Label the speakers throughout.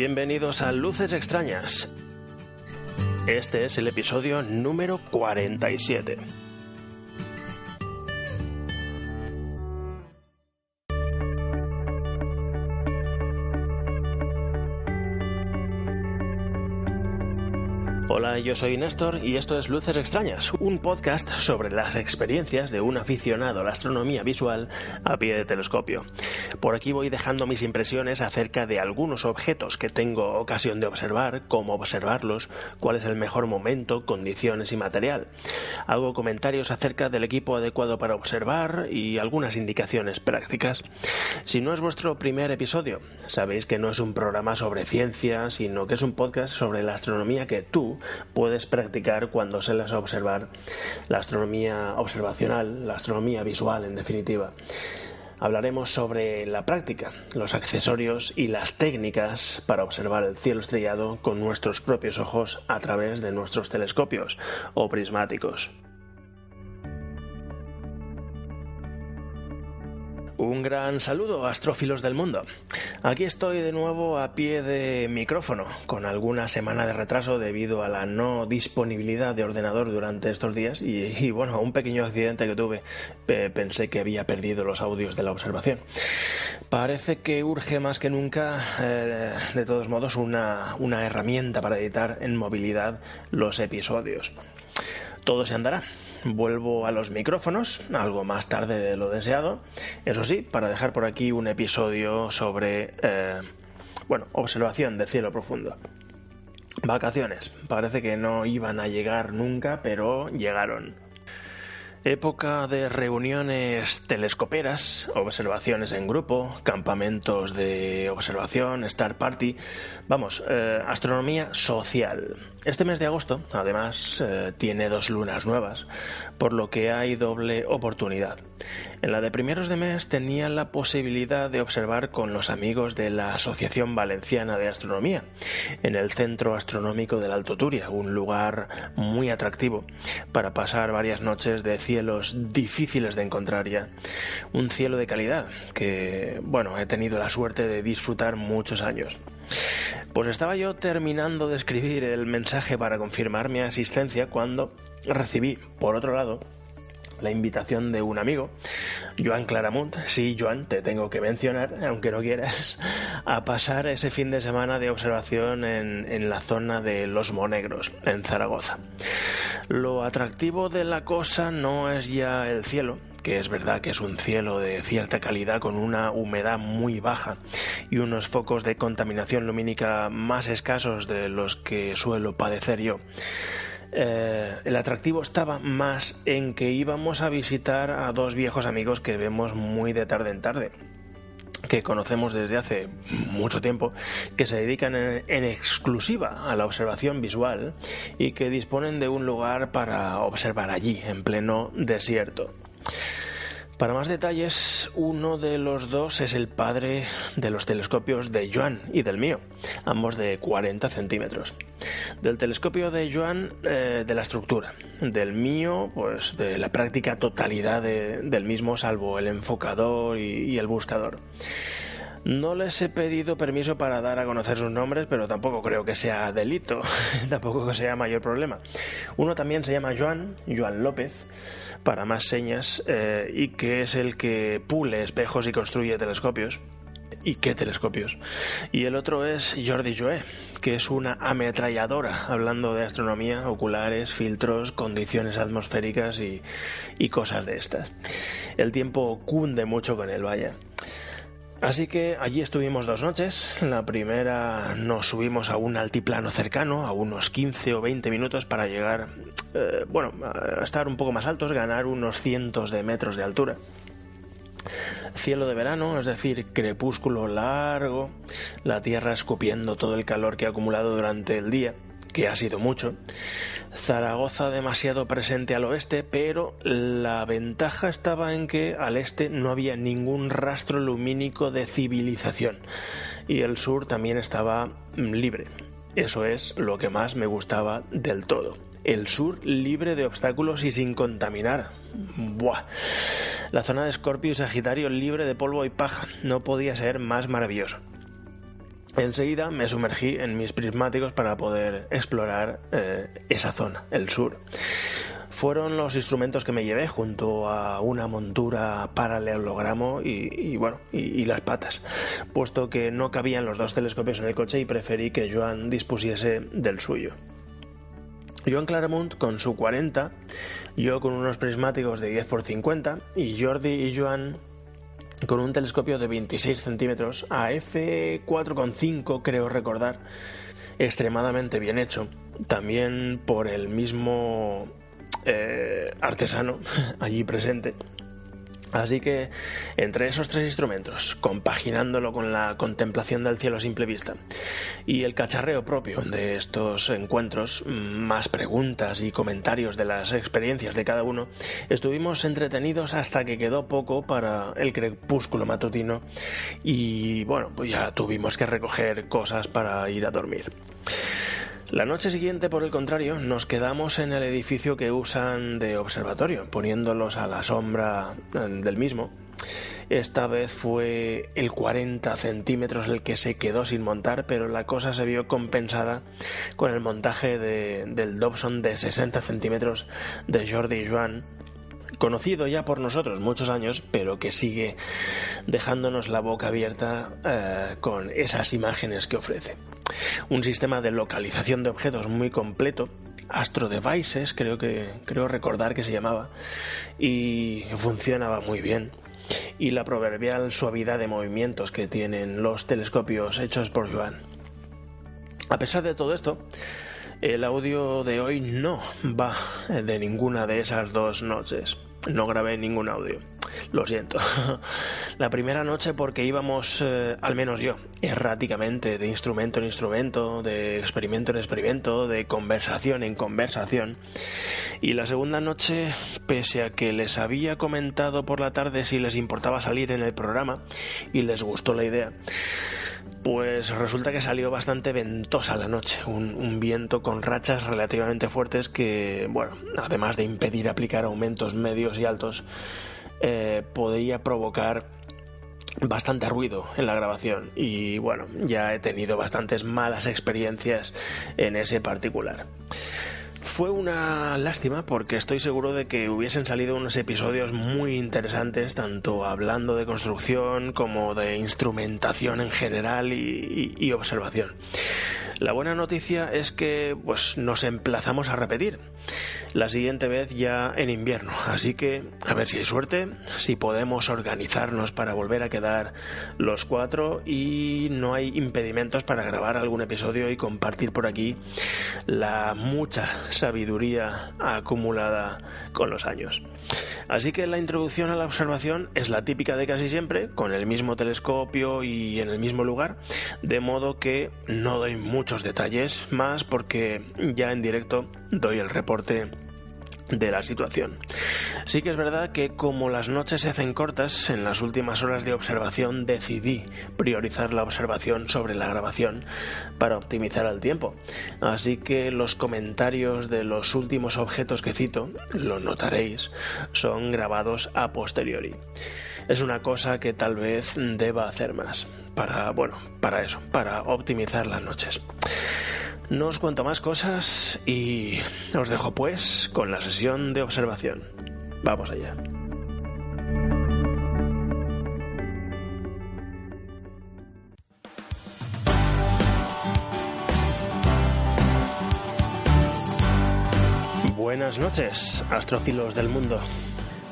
Speaker 1: Bienvenidos a Luces Extrañas. Este es el episodio número 47. Hola, yo soy Néstor y esto es Luces Extrañas, un podcast sobre las experiencias de un aficionado a la astronomía visual a pie de telescopio. Por aquí voy dejando mis impresiones acerca de algunos objetos que tengo ocasión de observar, cómo observarlos, cuál es el mejor momento, condiciones y material. Hago comentarios acerca del equipo adecuado para observar y algunas indicaciones prácticas. Si no es vuestro primer episodio, sabéis que no es un programa sobre ciencia, sino que es un podcast sobre la astronomía que tú puedes practicar cuando se las observar la astronomía observacional, la astronomía visual en definitiva. Hablaremos sobre la práctica, los accesorios y las técnicas para observar el cielo estrellado con nuestros propios ojos a través de nuestros telescopios o prismáticos. Un gran saludo, astrófilos del mundo. Aquí estoy de nuevo a pie de micrófono, con alguna semana de retraso debido a la no disponibilidad de ordenador durante estos días y, bueno, un pequeño accidente que tuve. Pensé que había perdido los audios de la observación. Parece que urge más que nunca, eh, de todos modos, una, una herramienta para editar en movilidad los episodios todo se andará. Vuelvo a los micrófonos, algo más tarde de lo deseado. Eso sí, para dejar por aquí un episodio sobre, eh, bueno, observación de cielo profundo. Vacaciones. Parece que no iban a llegar nunca, pero llegaron. Época de reuniones telescoperas, observaciones en grupo, campamentos de observación, Star Party, vamos, eh, astronomía social. Este mes de agosto, además, eh, tiene dos lunas nuevas, por lo que hay doble oportunidad. En la de primeros de mes tenía la posibilidad de observar con los amigos de la Asociación Valenciana de Astronomía, en el Centro Astronómico del Alto Turia, un lugar muy atractivo para pasar varias noches de cielos difíciles de encontrar ya. Un cielo de calidad que, bueno, he tenido la suerte de disfrutar muchos años. Pues estaba yo terminando de escribir el mensaje para confirmar mi asistencia cuando recibí, por otro lado, la invitación de un amigo, Joan Claramunt, sí, Joan, te tengo que mencionar, aunque no quieras, a pasar ese fin de semana de observación en, en la zona de Los Monegros, en Zaragoza. Lo atractivo de la cosa no es ya el cielo, que es verdad que es un cielo de cierta calidad con una humedad muy baja y unos focos de contaminación lumínica más escasos de los que suelo padecer yo. Eh, el atractivo estaba más en que íbamos a visitar a dos viejos amigos que vemos muy de tarde en tarde que conocemos desde hace mucho tiempo, que se dedican en, en, exclusiva a la observación visual y que disponen de un lugar para observar allí, en pleno desierto. Para más detalles, uno de los dos es el padre de los telescopios de Joan y del mío, ambos de 40 centímetros. Del telescopio de Joan, eh, de la estructura. Del mío, pues de la práctica totalidad de, del mismo, salvo el enfocador y el buscador. No les he pedido permiso para dar a conocer sus nombres, pero tampoco creo que sea delito, tampoco que sea mayor problema. Uno también se llama Joan, Joan López, para más señas, eh, y que es el que pule espejos y construye telescopios. ¿Y qué telescopios? Y el otro es Jordi Joé, que es una ametralladora, hablando de astronomía, oculares, filtros, condiciones atmosféricas y, y cosas de estas. El tiempo cunde mucho con él, vaya. Así que allí estuvimos dos noches. La primera nos subimos a un altiplano cercano, a unos 15 o 20 minutos para llegar, eh, bueno, a estar un poco más altos, ganar unos cientos de metros de altura. Cielo de verano, es decir, crepúsculo largo, la tierra escupiendo todo el calor que ha acumulado durante el día, que ha sido mucho. Zaragoza demasiado presente al oeste, pero la ventaja estaba en que al este no había ningún rastro lumínico de civilización y el sur también estaba libre. Eso es lo que más me gustaba del todo. El sur libre de obstáculos y sin contaminar. Buah. La zona de Escorpio y Sagitario libre de polvo y paja. No podía ser más maravilloso. Enseguida me sumergí en mis prismáticos para poder explorar eh, esa zona, el sur. Fueron los instrumentos que me llevé junto a una montura paralelogramo y, y bueno, y, las patas, puesto que no cabían los dos telescopios en el coche y preferí que Joan dispusiese del suyo. Joan Claramont con su 40, yo con unos prismáticos de 10x50 y Jordi y Joan con un telescopio de 26 centímetros a f4,5 creo recordar, extremadamente bien hecho, también por el mismo eh, artesano allí presente. Así que entre esos tres instrumentos, compaginándolo con la contemplación del cielo a simple vista y el cacharreo propio de estos encuentros, más preguntas y comentarios de las experiencias de cada uno, estuvimos entretenidos hasta que quedó poco para el crepúsculo matutino y bueno, pues ya tuvimos que recoger cosas para ir a dormir. La noche siguiente, por el contrario, nos quedamos en el edificio que usan de observatorio, poniéndolos a la sombra eh, del mismo. Esta vez fue el 40 centímetros el que se quedó sin montar, pero la cosa se vio compensada con el montaje del Dobson de 60 centímetros de Jordi Joan, conocido ya por nosotros muchos años, pero que sigue dejándonos la boca abierta eh, con esas imágenes que ofrece. Un sistema de localización de objetos muy completo, Astro Devices, creo que creo recordar que se llamaba, y funcionaba muy bien. Y la proverbial suavidad de movimientos que tienen los telescopios hechos por Joan. A pesar de todo esto, el audio de hoy no va de ninguna de esas dos noches. No grabé ningún audio. Lo siento. La primera noche porque íbamos, eh, al menos yo, erráticamente, de instrumento en instrumento, de experimento en experimento, de conversación en conversación. Y la segunda noche, pese a que les había comentado por la tarde si les importaba salir en el programa y les gustó la idea, pues resulta que salió bastante ventosa la noche, un, viento con rachas relativamente fuertes que, bueno, además de impedir aplicar aumentos medios y altos, eh, podría provocar bastante ruido en la grabación y bueno, ya he tenido bastantes malas experiencias en ese particular. Fue una lástima porque estoy seguro de que hubiesen salido unos episodios muy interesantes, tanto hablando de construcción como de instrumentación en general y, observación. La buena noticia es que pues nos emplazamos a repetir la siguiente vez ya en invierno, así que a ver si hay suerte, si podemos organizarnos para volver a quedar los cuatro y no hay impedimentos para grabar algún episodio y compartir por aquí la mucha sabiduría acumulada con los años. Así que la introducción a la observación es la típica de casi siempre, con el mismo telescopio y en el mismo lugar, de modo que no doy muchos detalles más porque ya en directo doy el reporte de la situación. Sí que es verdad que como las noches se hacen cortas, en las últimas horas de observación decidí priorizar la observación sobre la grabación para optimizar el tiempo. Así que los comentarios de los últimos objetos que cito, lo notaréis, son grabados a posteriori. Es una cosa que tal vez deba hacer más para, bueno, para eso, para optimizar las noches. No os cuento más cosas y os dejo pues con la sesión de observación. Vamos allá. Buenas noches, astrofilos del mundo.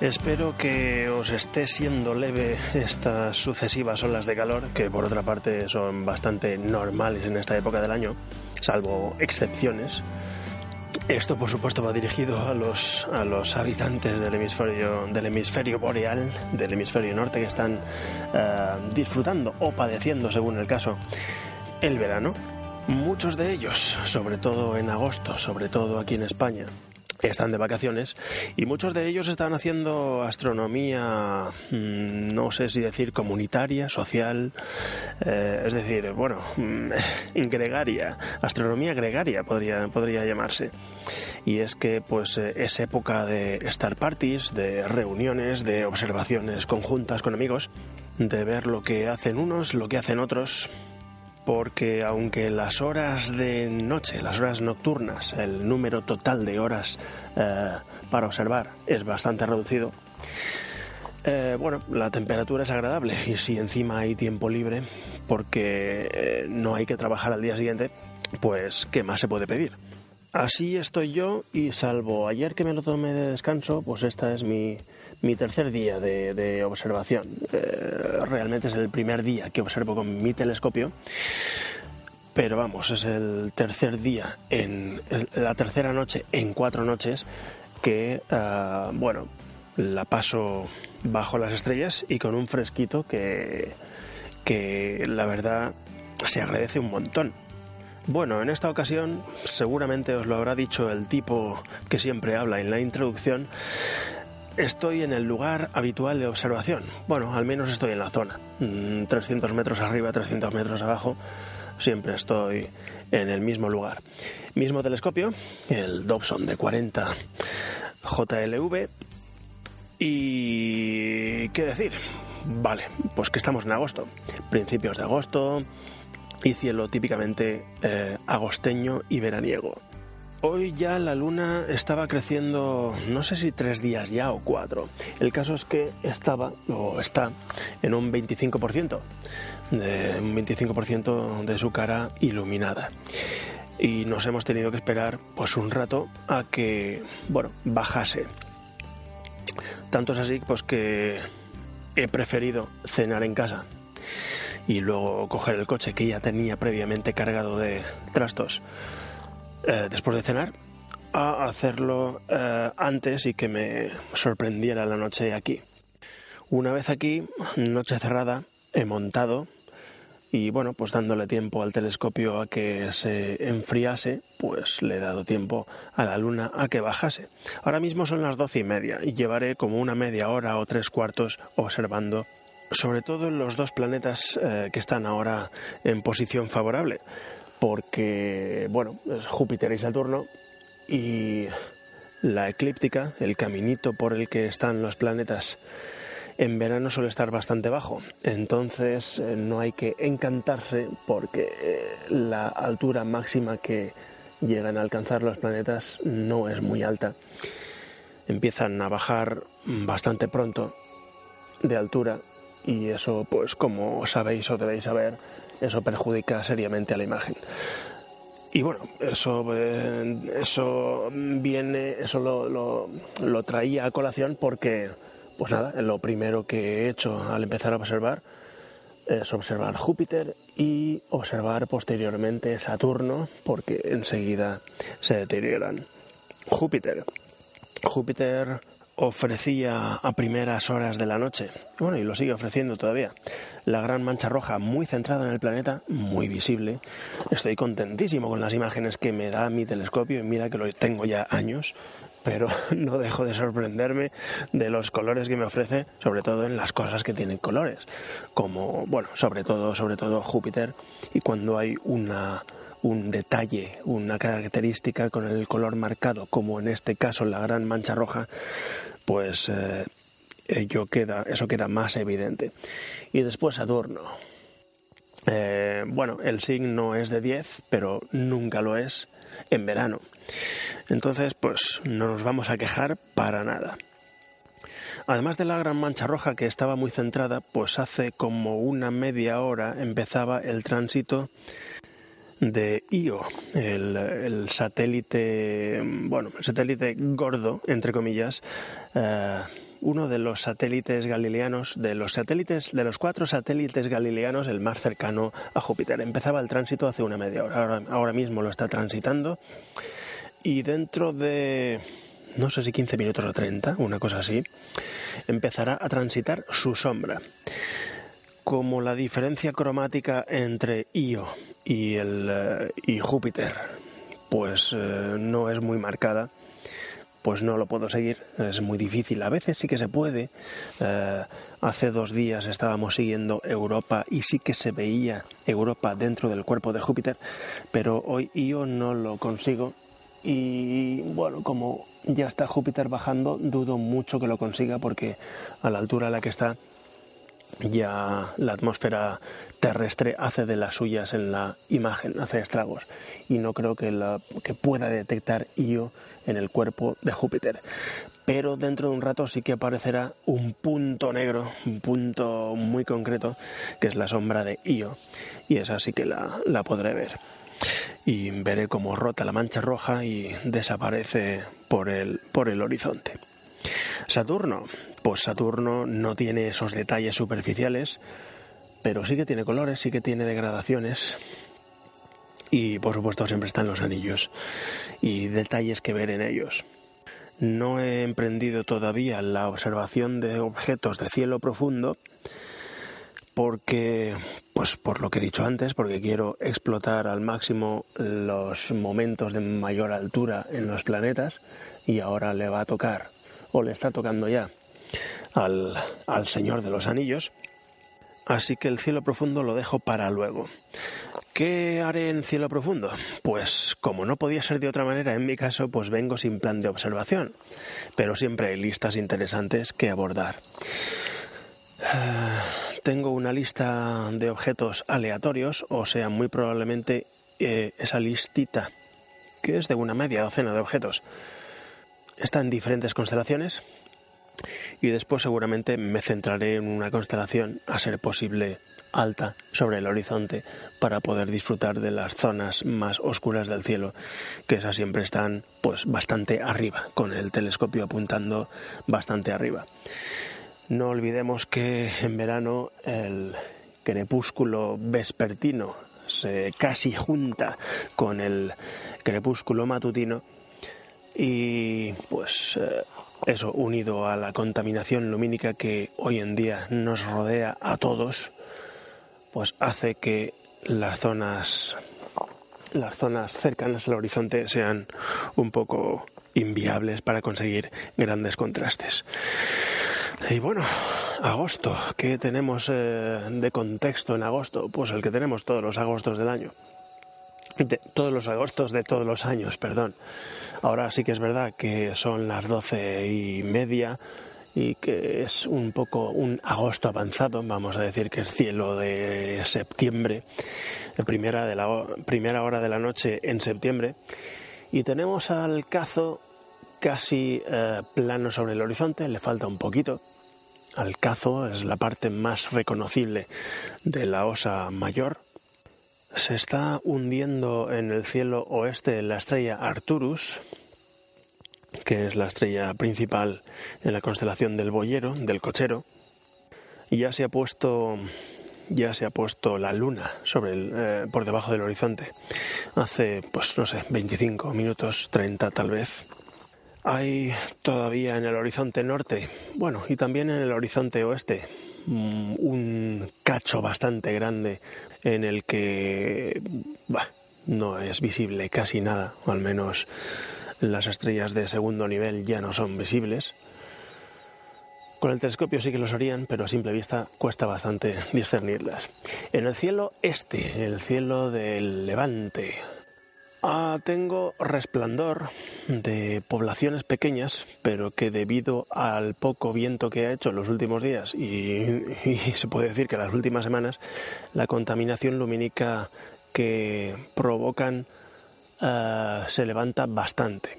Speaker 1: Espero que os esté siendo leve estas sucesivas olas de calor, que por otra parte son bastante normales en esta época del año, salvo excepciones. Esto, por supuesto, va dirigido a los, a los habitantes del hemisferio, del hemisferio boreal, del hemisferio norte, que están eh, disfrutando o padeciendo, según el caso, el verano. Muchos de ellos, sobre todo en agosto, sobre todo aquí en España, están de vacaciones y muchos de ellos están haciendo astronomía, mm, no sé si decir comunitaria, social, eh, es decir, bueno, mm, gregaria, astronomía gregaria podría, podría llamarse. Y es que pues eh, es época de star parties, de reuniones, de observaciones conjuntas con amigos, de ver lo que hacen unos, lo que hacen otros, porque aunque las horas de noche, las horas nocturnas, el número total de horas eh, para observar es bastante reducido, eh, bueno, la temperatura es agradable y si encima hay tiempo libre, porque eh, no hay que trabajar al día siguiente, pues ¿qué más se puede pedir? Así estoy yo y salvo ayer que me lo tomé de descanso, pues esta es mi, mi tercer día de, observación. Eh, realmente es el primer día que observo con mi telescopio. Pero vamos, es el tercer día, en la tercera noche en cuatro noches que, ah, bueno, la paso bajo las estrellas y con un fresquito que, que la verdad se agradece un montón. Bueno, en esta ocasión seguramente os lo habrá dicho el tipo que siempre habla en la introducción, Estoy en el lugar habitual de observación. Bueno, al menos estoy en la zona. 300 mm, metros arriba, 300 metros abajo. Siempre estoy en el mismo lugar. Mismo telescopio, el Dobson de 40 JLV. Y... ¿qué decir? Vale, pues que estamos en agosto. Principios de agosto y cielo típicamente eh, agosteño y veraniego. Hoy ya la luna estaba creciendo, no sé si tres días ya o cuatro. El caso es que estaba, o está, en un 25%, de, un 25% de su cara iluminada. Y nos hemos tenido que esperar pues un rato a que, bueno, bajase. Tanto es así pues que he preferido cenar en casa y luego coger el coche que ya tenía previamente cargado de trastos eh, después de cenar, a hacerlo eh, antes y que me sorprendiera la noche aquí. Una vez aquí, noche cerrada, he montado y bueno, pues dándole tiempo al telescopio a que se enfriase, pues le he dado tiempo a la luna a que bajase. Ahora mismo son las doce y media y llevaré como una media hora o tres cuartos observando sobre todo los dos planetas eh, que están ahora en posición favorable porque, bueno, Júpiter y Saturno y la eclíptica, el caminito por el que están los planetas en verano suele estar bastante bajo, entonces eh, no hay que encantarse porque eh, la altura máxima que llegan a alcanzar los planetas no es muy alta. Empiezan a bajar bastante pronto de altura y eso, pues como sabéis o debéis saber, eso perjudica seriamente a la imagen. Y bueno, eso, eh, eso viene, eso lo, lo, traía a colación porque, pues nada, lo primero que he hecho al empezar a observar es observar Júpiter y observar posteriormente Saturno porque enseguida se deterioran. Júpiter. Júpiter ofrecía a primeras horas de la noche, bueno, y lo sigue ofreciendo todavía, la gran mancha roja muy centrada en el planeta, muy visible. Estoy contentísimo con las imágenes que me da mi telescopio. Y mira que lo tengo ya años, pero no dejo de sorprenderme de los colores que me ofrece, sobre todo en las cosas que tienen colores, como, bueno, sobre todo, sobre todo Júpiter, y cuando hay una un detalle, una característica con el color marcado, como en este caso la gran mancha roja, pues eh, ello queda, eso queda más evidente. Y después Saturno. Eh, bueno, el signo es de 10, pero nunca lo es en verano. Entonces, pues no nos vamos a quejar para nada. Además de la gran mancha roja que estaba muy centrada, pues hace como una media hora empezaba el tránsito de Io, el, satélite, bueno, el satélite gordo, entre comillas, eh, uno de los satélites galileanos, de los satélites, de los cuatro satélites galileanos, el más cercano a Júpiter. Empezaba el tránsito hace una media hora, ahora, ahora mismo lo está transitando y dentro de no sé si 15 minutos o 30, una cosa así, empezará a transitar su sombra. Como la diferencia cromática entre Io y, el, eh, y Júpiter pues eh, no es muy marcada, pues no lo puedo seguir, es muy difícil. A veces sí que se puede. Eh, hace dos días estábamos siguiendo Europa y sí que se veía Europa dentro del cuerpo de Júpiter, pero hoy yo no lo consigo. Y bueno, como ya está Júpiter bajando, dudo mucho que lo consiga porque a la altura a la que está ya la atmósfera terrestre hace de las suyas en la imagen, hace estragos y no creo que, la, que pueda detectar Io en el cuerpo de Júpiter. Pero dentro de un rato sí que aparecerá un punto negro, un punto muy concreto, que es la sombra de Io, y esa sí que la, la podré ver. Y veré cómo rota la mancha roja y desaparece por el, por el horizonte. Saturno, pues Saturno no tiene esos detalles superficiales, pero sí que tiene colores, sí que tiene degradaciones. Y por supuesto siempre están los anillos y detalles que ver en ellos. No he emprendido todavía la observación de objetos de cielo profundo porque, pues por lo que he dicho antes, porque quiero explotar al máximo los momentos de mayor altura en los planetas y ahora le va a tocar, o le está tocando ya, al, al Señor de los Anillos. Así que el cielo profundo lo dejo para luego. ¿Qué haré en cielo profundo? Pues como no podía ser de otra manera en mi caso, pues vengo sin plan de observación, pero siempre hay listas interesantes que abordar. tengo una lista de objetos aleatorios, o sea, muy probablemente eh, esa listita, que es de una media docena de objetos, está en diferentes constelaciones, y después seguramente me centraré en una constelación, a ser posible alta, sobre el horizonte, para poder disfrutar de las zonas más oscuras del cielo, que esas siempre están pues bastante arriba, con el telescopio apuntando bastante arriba. No olvidemos que en verano el crepúsculo vespertino se casi junta con el crepúsculo matutino y pues eh, eso, unido a la contaminación lumínica que hoy en día nos rodea a todos, pues hace que las zonas las zonas cercanas al horizonte sean un poco inviables para conseguir grandes contrastes. Y bueno, agosto, ¿qué tenemos eh, de contexto en agosto? Pues el que tenemos todos los agostos del año. De, todos los agostos de todos los años, perdón. Ahora sí que es verdad que son las doce y media y que es un poco un agosto avanzado, vamos a decir que es cielo de septiembre, de primera, de la primera hora de la noche en septiembre, y tenemos al cazo casi eh, plano sobre el horizonte, le falta un poquito. Al cazo es la parte más reconocible de la osa mayor, se está hundiendo en el cielo oeste la estrella Arturus, que es la estrella principal en la constelación del boyero, del cochero. Ya se ha puesto ya se ha puesto la luna sobre el, eh, por debajo del horizonte. Hace, pues no sé, 25 minutos, 30 tal vez. Hay todavía en el horizonte norte, bueno, y también en el horizonte oeste, mm, un cacho bastante grande en el que no es visible casi nada, o al menos las estrellas de segundo nivel ya no son visibles. Con el telescopio sí que los harían, pero a simple vista cuesta bastante discernirlas. En el cielo este, el cielo del levante, Ah, tengo resplandor de poblaciones pequeñas, pero que debido al poco viento que ha hecho en los últimos días y, se puede decir que las últimas semanas, la contaminación lumínica que provocan ah, se levanta bastante.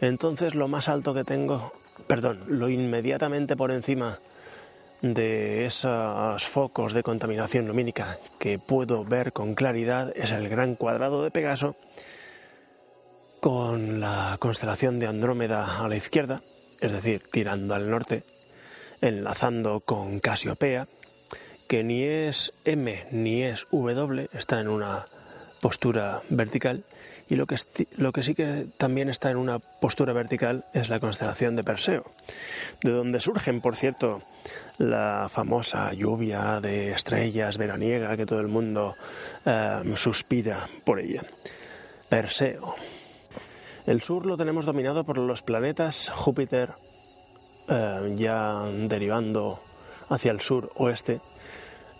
Speaker 1: Entonces lo más alto que tengo, perdón, lo inmediatamente por encima de esos focos de contaminación lumínica que puedo ver con claridad es el gran cuadrado de Pegaso con la constelación de Andrómeda a la izquierda es decir, tirando al norte, enlazando con Casiopea, que ni es M ni es W, está en una postura vertical, y lo que, lo que sí que también está en una postura vertical es la constelación de Perseo, de donde surgen, por cierto, la famosa lluvia de estrellas veraniega que todo el mundo eh, suspira por ella. Perseo. El sur lo tenemos dominado por los planetas Júpiter, eh, ya derivando hacia el sur oeste,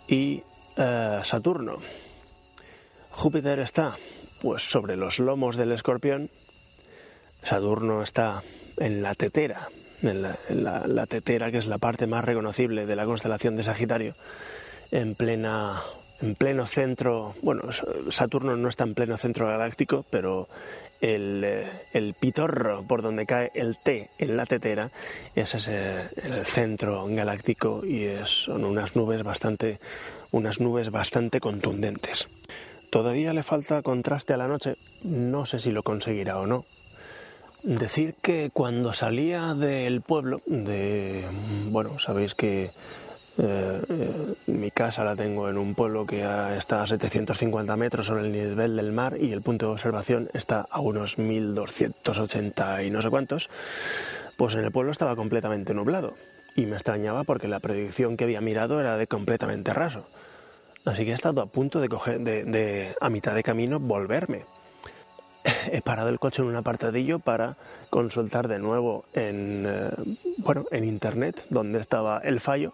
Speaker 1: y eh, Saturno. Júpiter está pues sobre los lomos del escorpión, Saturno está en la tetera, en la, tetera que es la parte más reconocible de la constelación de Sagitario, en plena en pleno centro, bueno, Saturno no está en pleno centro galáctico, pero el, el, pitorro por donde cae el T en la tetera, ese es el centro galáctico y son unas nubes bastante, unas nubes bastante contundentes. Todavía le falta contraste a la noche, no sé si lo conseguirá o no. Decir que cuando salía del pueblo, de bueno, sabéis que eh, eh, mi casa la tengo en un pueblo que está a 750 metros sobre el nivel del mar y el punto de observación está a unos 1280 y no sé cuántos, pues en el pueblo estaba completamente nublado y me extrañaba porque la predicción que había mirado era de completamente raso. Así que he estado a punto de coger, de, a mitad de camino, volverme. He parado el coche en un apartadillo para consultar de nuevo en, eh, bueno, en internet donde estaba el fallo.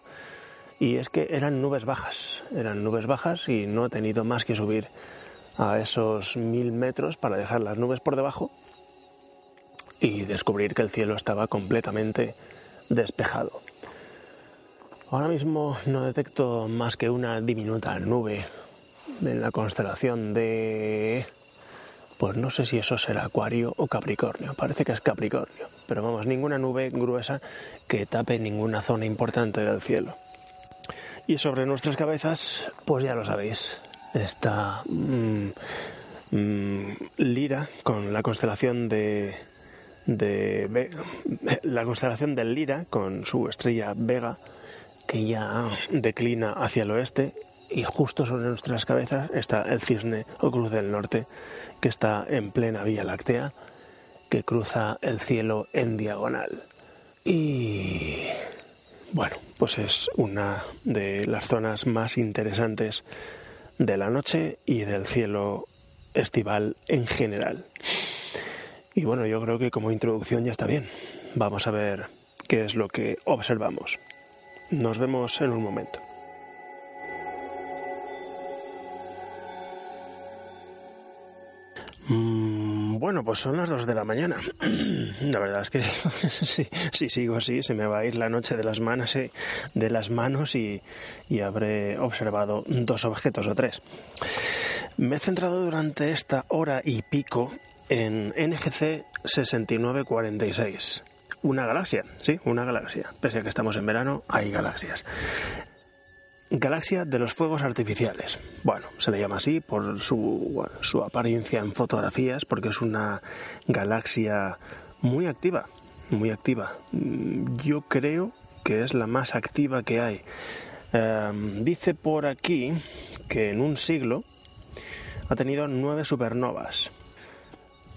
Speaker 1: Y es que eran nubes bajas, eran nubes bajas y no he tenido más que subir a esos mil metros para dejar las nubes por debajo y descubrir que el cielo estaba completamente despejado. Ahora mismo no detecto más que una diminuta nube en la constelación de... Pues no sé si eso será Acuario o Capricornio, parece que es Capricornio, pero vamos, ninguna nube gruesa que tape ninguna zona importante del cielo. Y sobre nuestras cabezas, pues ya lo sabéis, está mm, mm, Lira con la constelación de, de la constelación del Lira con su estrella Vega que ya declina hacia el oeste y justo sobre nuestras cabezas está el cisne o cruz del norte, que está en plena Vía Láctea, que cruza el cielo en diagonal. Y bueno, pues es una de las zonas más interesantes de la noche y del cielo estival en general. Y bueno, yo creo que como introducción ya está bien. Vamos a ver qué es lo que observamos. Nos vemos en un momento. Mm, bueno, pues son las dos de la mañana. La verdad es que si, sigo así se me va a ir la noche de las manos, eh, de las manos y, y habré observado dos objetos o tres. Me he centrado durante esta hora y pico en NGC 6946 una galaxia, sí, una galaxia. Pese a que estamos en verano, hay galaxias. Galaxia de los fuegos artificiales. Bueno, se le llama así por su, su apariencia en fotografías, porque es una galaxia muy activa, muy activa. Yo creo que es la más activa que hay. Em, dice por aquí que en un siglo ha tenido nueve supernovas.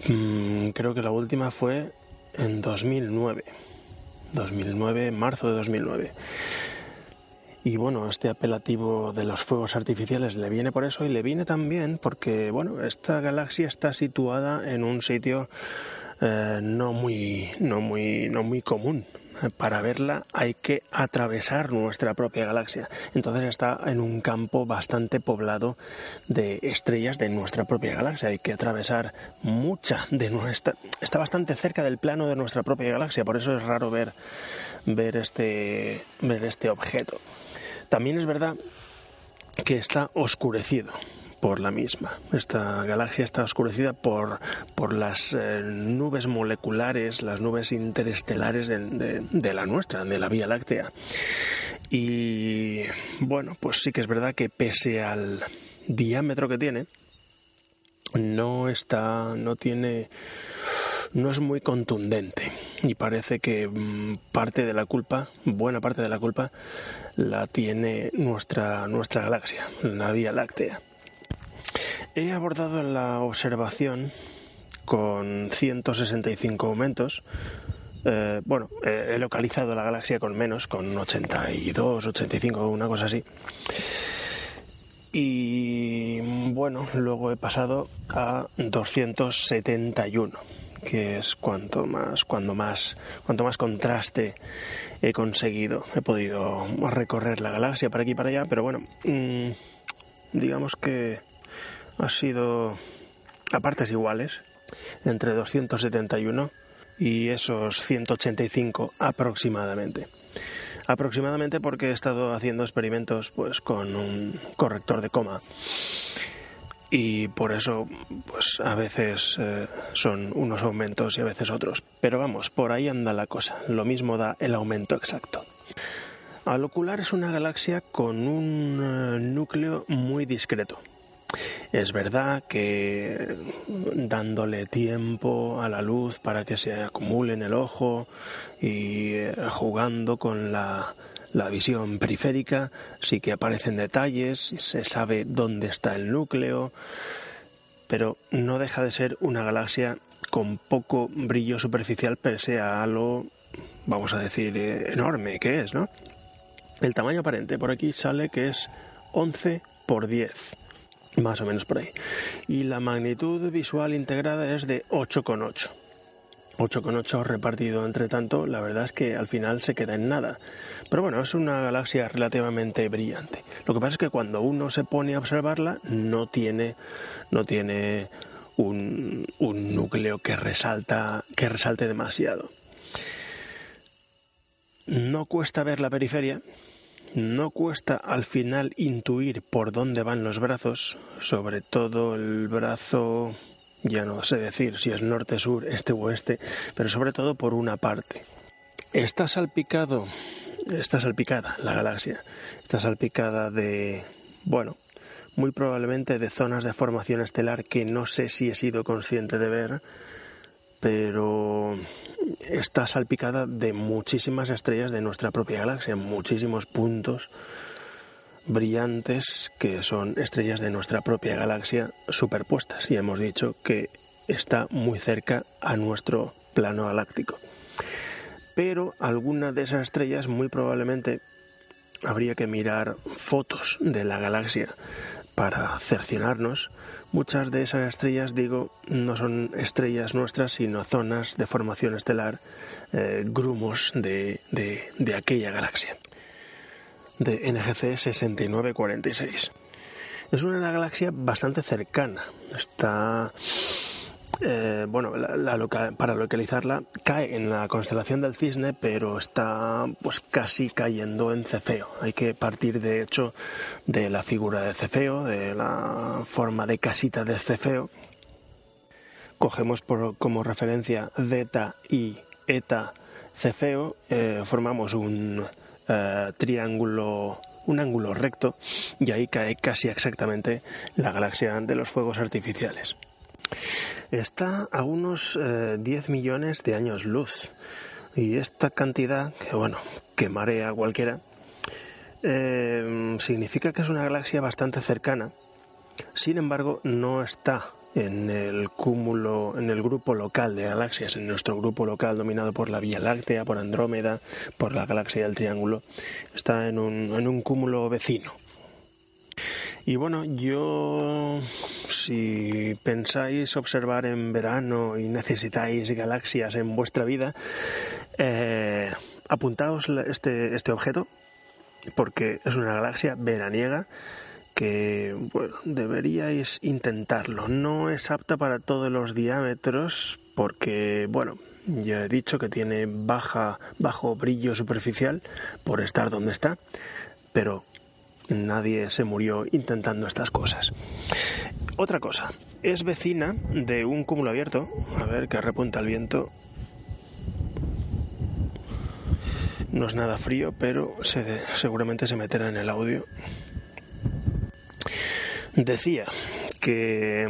Speaker 1: Mm, creo que la última fue en 2009. 2009, marzo de 2009. Y bueno, este apelativo de los fuegos artificiales le viene por eso y le viene también porque, bueno, esta galaxia está situada en un sitio eh, no, muy, no, muy, no muy común para verla hay que atravesar nuestra propia galaxia. Entonces está en un campo bastante poblado de estrellas de nuestra propia galaxia. Hay que atravesar mucha de nuestra... Está bastante cerca del plano de nuestra propia galaxia, por eso es raro ver, ver, este, ver este objeto. También es verdad que está oscurecido por la misma. Esta galaxia está oscurecida por, por las eh, nubes moleculares, las nubes interestelares de, de, la nuestra, de la Vía Láctea. Y bueno, pues sí que es verdad que pese al diámetro que tiene, no está, no tiene no es muy contundente y parece que mm, parte de la culpa, buena parte de la culpa, la tiene nuestra, nuestra galaxia, la Vía Láctea. He abordado la observación con 165 aumentos. Eh, bueno, he localizado la galaxia con menos, con 82, 85, una cosa así. Y bueno, luego he pasado a 271 que es cuanto más, cuando más, cuanto más contraste he conseguido. He podido recorrer la galaxia para aquí y para allá, pero bueno, mm, digamos que ha sido a partes iguales, entre 271 y esos 185 aproximadamente. Aproximadamente porque he estado haciendo experimentos pues con un corrector de coma y por eso pues a veces eh, son unos aumentos y a veces otros. Pero vamos, por ahí anda la cosa. Lo mismo da el aumento exacto. Al ocular es una galaxia con un eh, núcleo muy discreto. Es verdad que dándole tiempo a la luz para que se acumule en el ojo y eh, jugando con la visión periférica, sí que aparecen detalles, se sabe dónde está el núcleo, pero no deja de ser una galaxia con poco brillo superficial pese a lo, vamos a decir, eh, enorme que es, ¿no? El tamaño aparente por aquí sale que es 11 por 10, más o menos por ahí. Y la magnitud visual integrada es de 8,8. 8,8 repartido entre tanto, la verdad es que al final se queda en nada. Pero bueno, es una galaxia relativamente brillante. Lo que pasa es que cuando uno se pone a observarla, no tiene, no tiene un, un núcleo que resalta, que resalte demasiado. No cuesta ver la periferia, no cuesta al final intuir por dónde van los brazos, sobre todo el brazo ya no sé decir si es norte, sur, este o oeste, pero sobre todo por una parte. Está salpicado, está salpicada la galaxia, está salpicada de, bueno, muy probablemente de zonas de formación estelar que no sé si he sido consciente de ver, pero está salpicada de muchísimas estrellas de nuestra propia galaxia, muchísimos puntos brillantes que son estrellas de nuestra propia galaxia superpuestas y hemos dicho que está muy cerca a nuestro plano galáctico. Pero alguna de esas estrellas muy probablemente habría que mirar fotos de la galaxia para cerciorarnos. Muchas de esas estrellas, digo, no son estrellas nuestras, sino zonas de formación estelar, eh, grumos de, de aquella galaxia de NGC 6946. Es una galaxia bastante cercana. Está. Eh, bueno, para localizarla cae en la constelación del Cisne, pero está pues casi cayendo en Cefeo. Hay que partir de hecho de la figura de Cefeo, de la forma de casita de Cefeo. Cogemos por, como referencia Zeta y Eta Cefeo, eh, formamos un, eh, triángulo, un ángulo recto, y ahí cae casi exactamente la galaxia de los fuegos artificiales. Está a unos 10 eh, millones de años luz. Y esta cantidad, que bueno, que marea cualquiera, eh, significa que es una galaxia bastante cercana. Sin embargo, no está en el cúmulo, en el grupo local de galaxias, en nuestro grupo local dominado por la Vía Láctea, por Andrómeda, por la galaxia del Triángulo, está en un, en un cúmulo vecino. Y bueno, yo, si pensáis observar en verano y necesitáis galaxias en vuestra vida, eh, apuntaos este, este objeto, porque es una galaxia veraniega que bueno, deberíais intentarlo. No es apta para todos los diámetros porque, bueno, ya he dicho que tiene baja, bajo brillo superficial por estar donde está, pero nadie se murió intentando estas cosas. Otra cosa, es vecina de un cúmulo abierto, a ver que repunta el viento. No es nada frío, pero seguramente se meterá en el audio. Decía que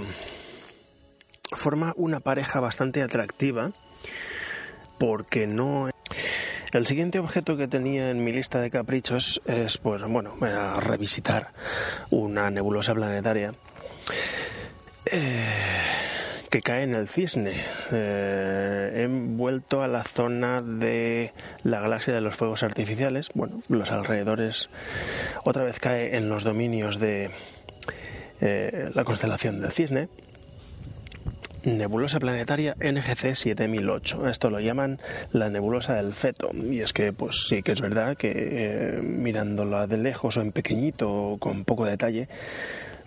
Speaker 1: forma una pareja bastante atractiva porque no el siguiente objeto que tenía en mi lista de caprichos es, pues, bueno, a revisitar una nebulosa planetaria eh, que cae en el cisne. Eh, he vuelto a la zona de la galaxia de los fuegos artificiales, bueno, los alrededores, otra vez cae en los dominios de eh, la constelación del cisne nebulosa planetaria NGC 7008. Esto lo llaman la nebulosa del feto. Y es que, pues sí que es verdad que eh, mirándola de lejos o en pequeñito o con poco detalle,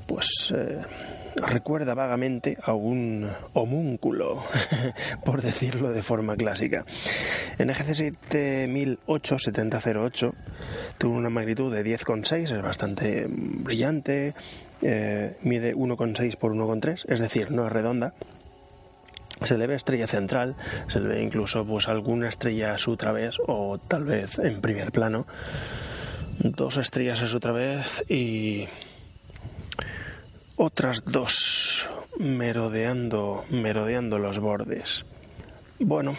Speaker 1: pues eh, recuerda vagamente a un homúnculo, por decirlo de forma clásica. NGC 7008-7008 tuvo una magnitud de 10,6, es bastante brillante, eh, mide 1,6 por 1,3, es decir, no es redonda se le ve estrella central, se le ve incluso pues alguna estrella a su través o tal vez en primer plano, dos estrellas a su través y otras dos merodeando, merodeando los bordes. Bueno,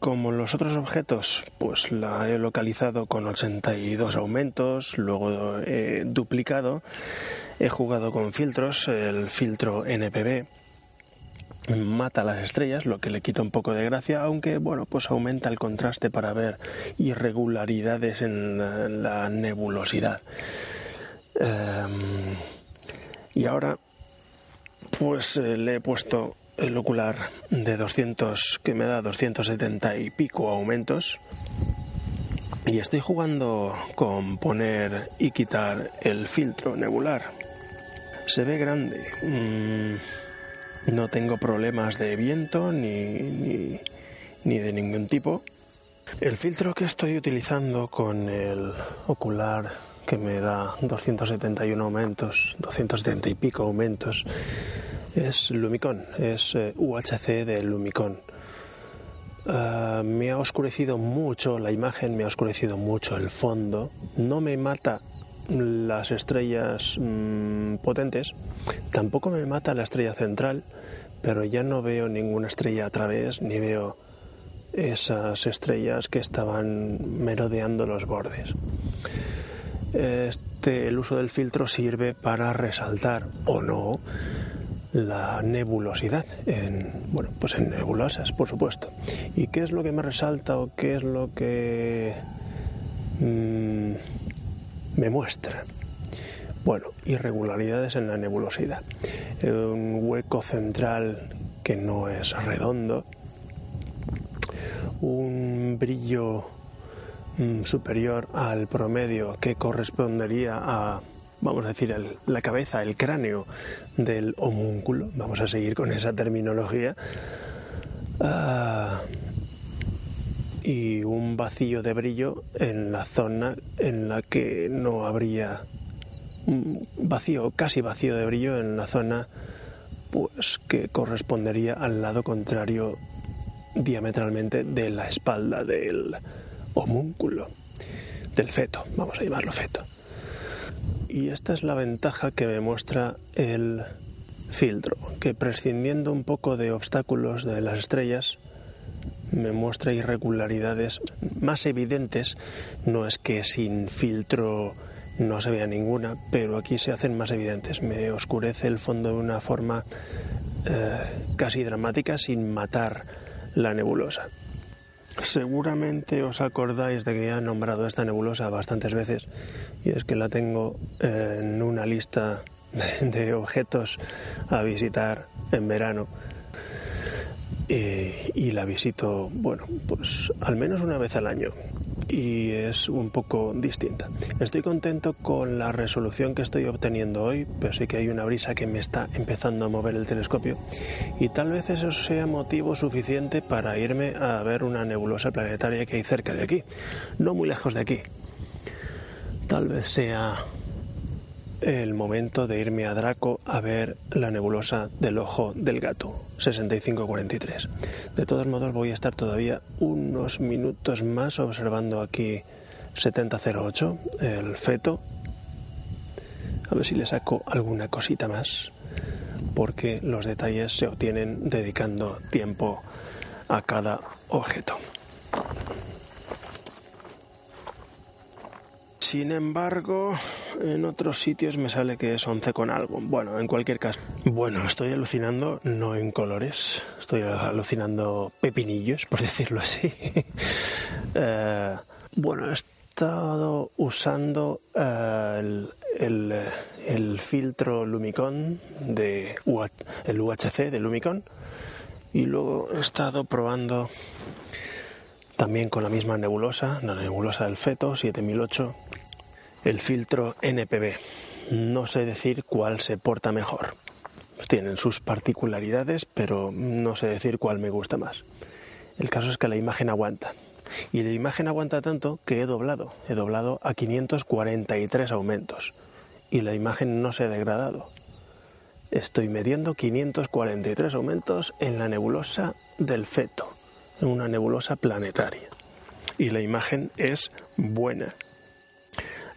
Speaker 1: como los otros objetos, pues la he localizado con 82 aumentos, luego he duplicado, he jugado con filtros, el filtro NPB, mata las estrellas, lo que le quita un poco de gracia, aunque bueno, pues aumenta el contraste para ver irregularidades en la, nebulosidad. Em, y ahora, pues eh, le he puesto el ocular de 200, que me da 270 y pico aumentos. Y estoy jugando con poner y quitar el filtro nebular. Se ve grande. Mm, no tengo problemas de viento ni, ni, de ningún tipo. El filtro que estoy utilizando con el ocular que me da 271 aumentos, 270 y pico aumentos, es Lumicon, es eh, UHC de Lumicon. Ah, me ha oscurecido mucho la imagen, me ha oscurecido mucho el fondo. No me mata las estrellas mm, potentes, tampoco me mata la estrella central, pero ya no veo ninguna estrella a través, ni veo esas estrellas que estaban merodeando los bordes. Este, el uso del filtro sirve para resaltar o no la nebulosidad en bueno pues en nebulosas por supuesto y qué es lo que me resalta o qué es lo que mm, me muestra? Bueno, irregularidades en la nebulosidad. Un hueco central que no es redondo. Un brillo mm, superior al promedio que correspondería a, vamos a decir, la cabeza, el cráneo del homúnculo. Vamos a seguir con esa terminología. Ah, y un vacío de brillo en la zona en la que no habría vacío, casi vacío de brillo en la zona pues que correspondería al lado contrario diametralmente de la espalda del homúnculo, del feto, vamos a llamarlo feto. Y esta es la ventaja que me muestra el filtro, que prescindiendo un poco de obstáculos de las estrellas, me muestra irregularidades más evidentes. No es que sin filtro no se vea ninguna, pero aquí se hacen más evidentes. Me oscurece el fondo de una forma eh, casi dramática sin matar la nebulosa. Seguramente os acordáis de que he nombrado esta nebulosa bastantes veces y es que la tengo en una lista de objetos a visitar en verano eh, y la visito, bueno, pues al menos una vez al año y es un poco distinta. Estoy contento con la resolución que estoy obteniendo hoy, pero sí que hay una brisa que me está empezando a mover el telescopio y tal vez eso sea motivo suficiente para irme a ver una nebulosa planetaria que hay cerca de aquí, no muy lejos de aquí. Tal vez sea el momento de irme a Draco a ver la nebulosa del ojo del gato, 6543. De todos modos voy a estar todavía unos minutos más observando aquí 7008, el feto. A ver si le saco alguna cosita más. porque los detalles se obtienen dedicando tiempo a cada objeto. Sin embargo, en otros sitios me sale que es 11 con algo. Bueno, en cualquier caso. Bueno, estoy alucinando no en colores, estoy alucinando pepinillos, por decirlo así. Eh, bueno, he estado usando eh, el, filtro Lumicon de el UHC de Lumicon y luego he estado probando también con la misma nebulosa, la nebulosa del feto 7008, el filtro NPB. No sé decir cuál se porta mejor. Tienen sus particularidades, pero no sé decir cuál me gusta más. El caso es que la imagen aguanta. Y la imagen aguanta tanto que he doblado. He doblado a 543 aumentos. Y la imagen no se ha degradado. Estoy midiendo 543 aumentos en la nebulosa del feto una nebulosa planetaria. Y la imagen es buena.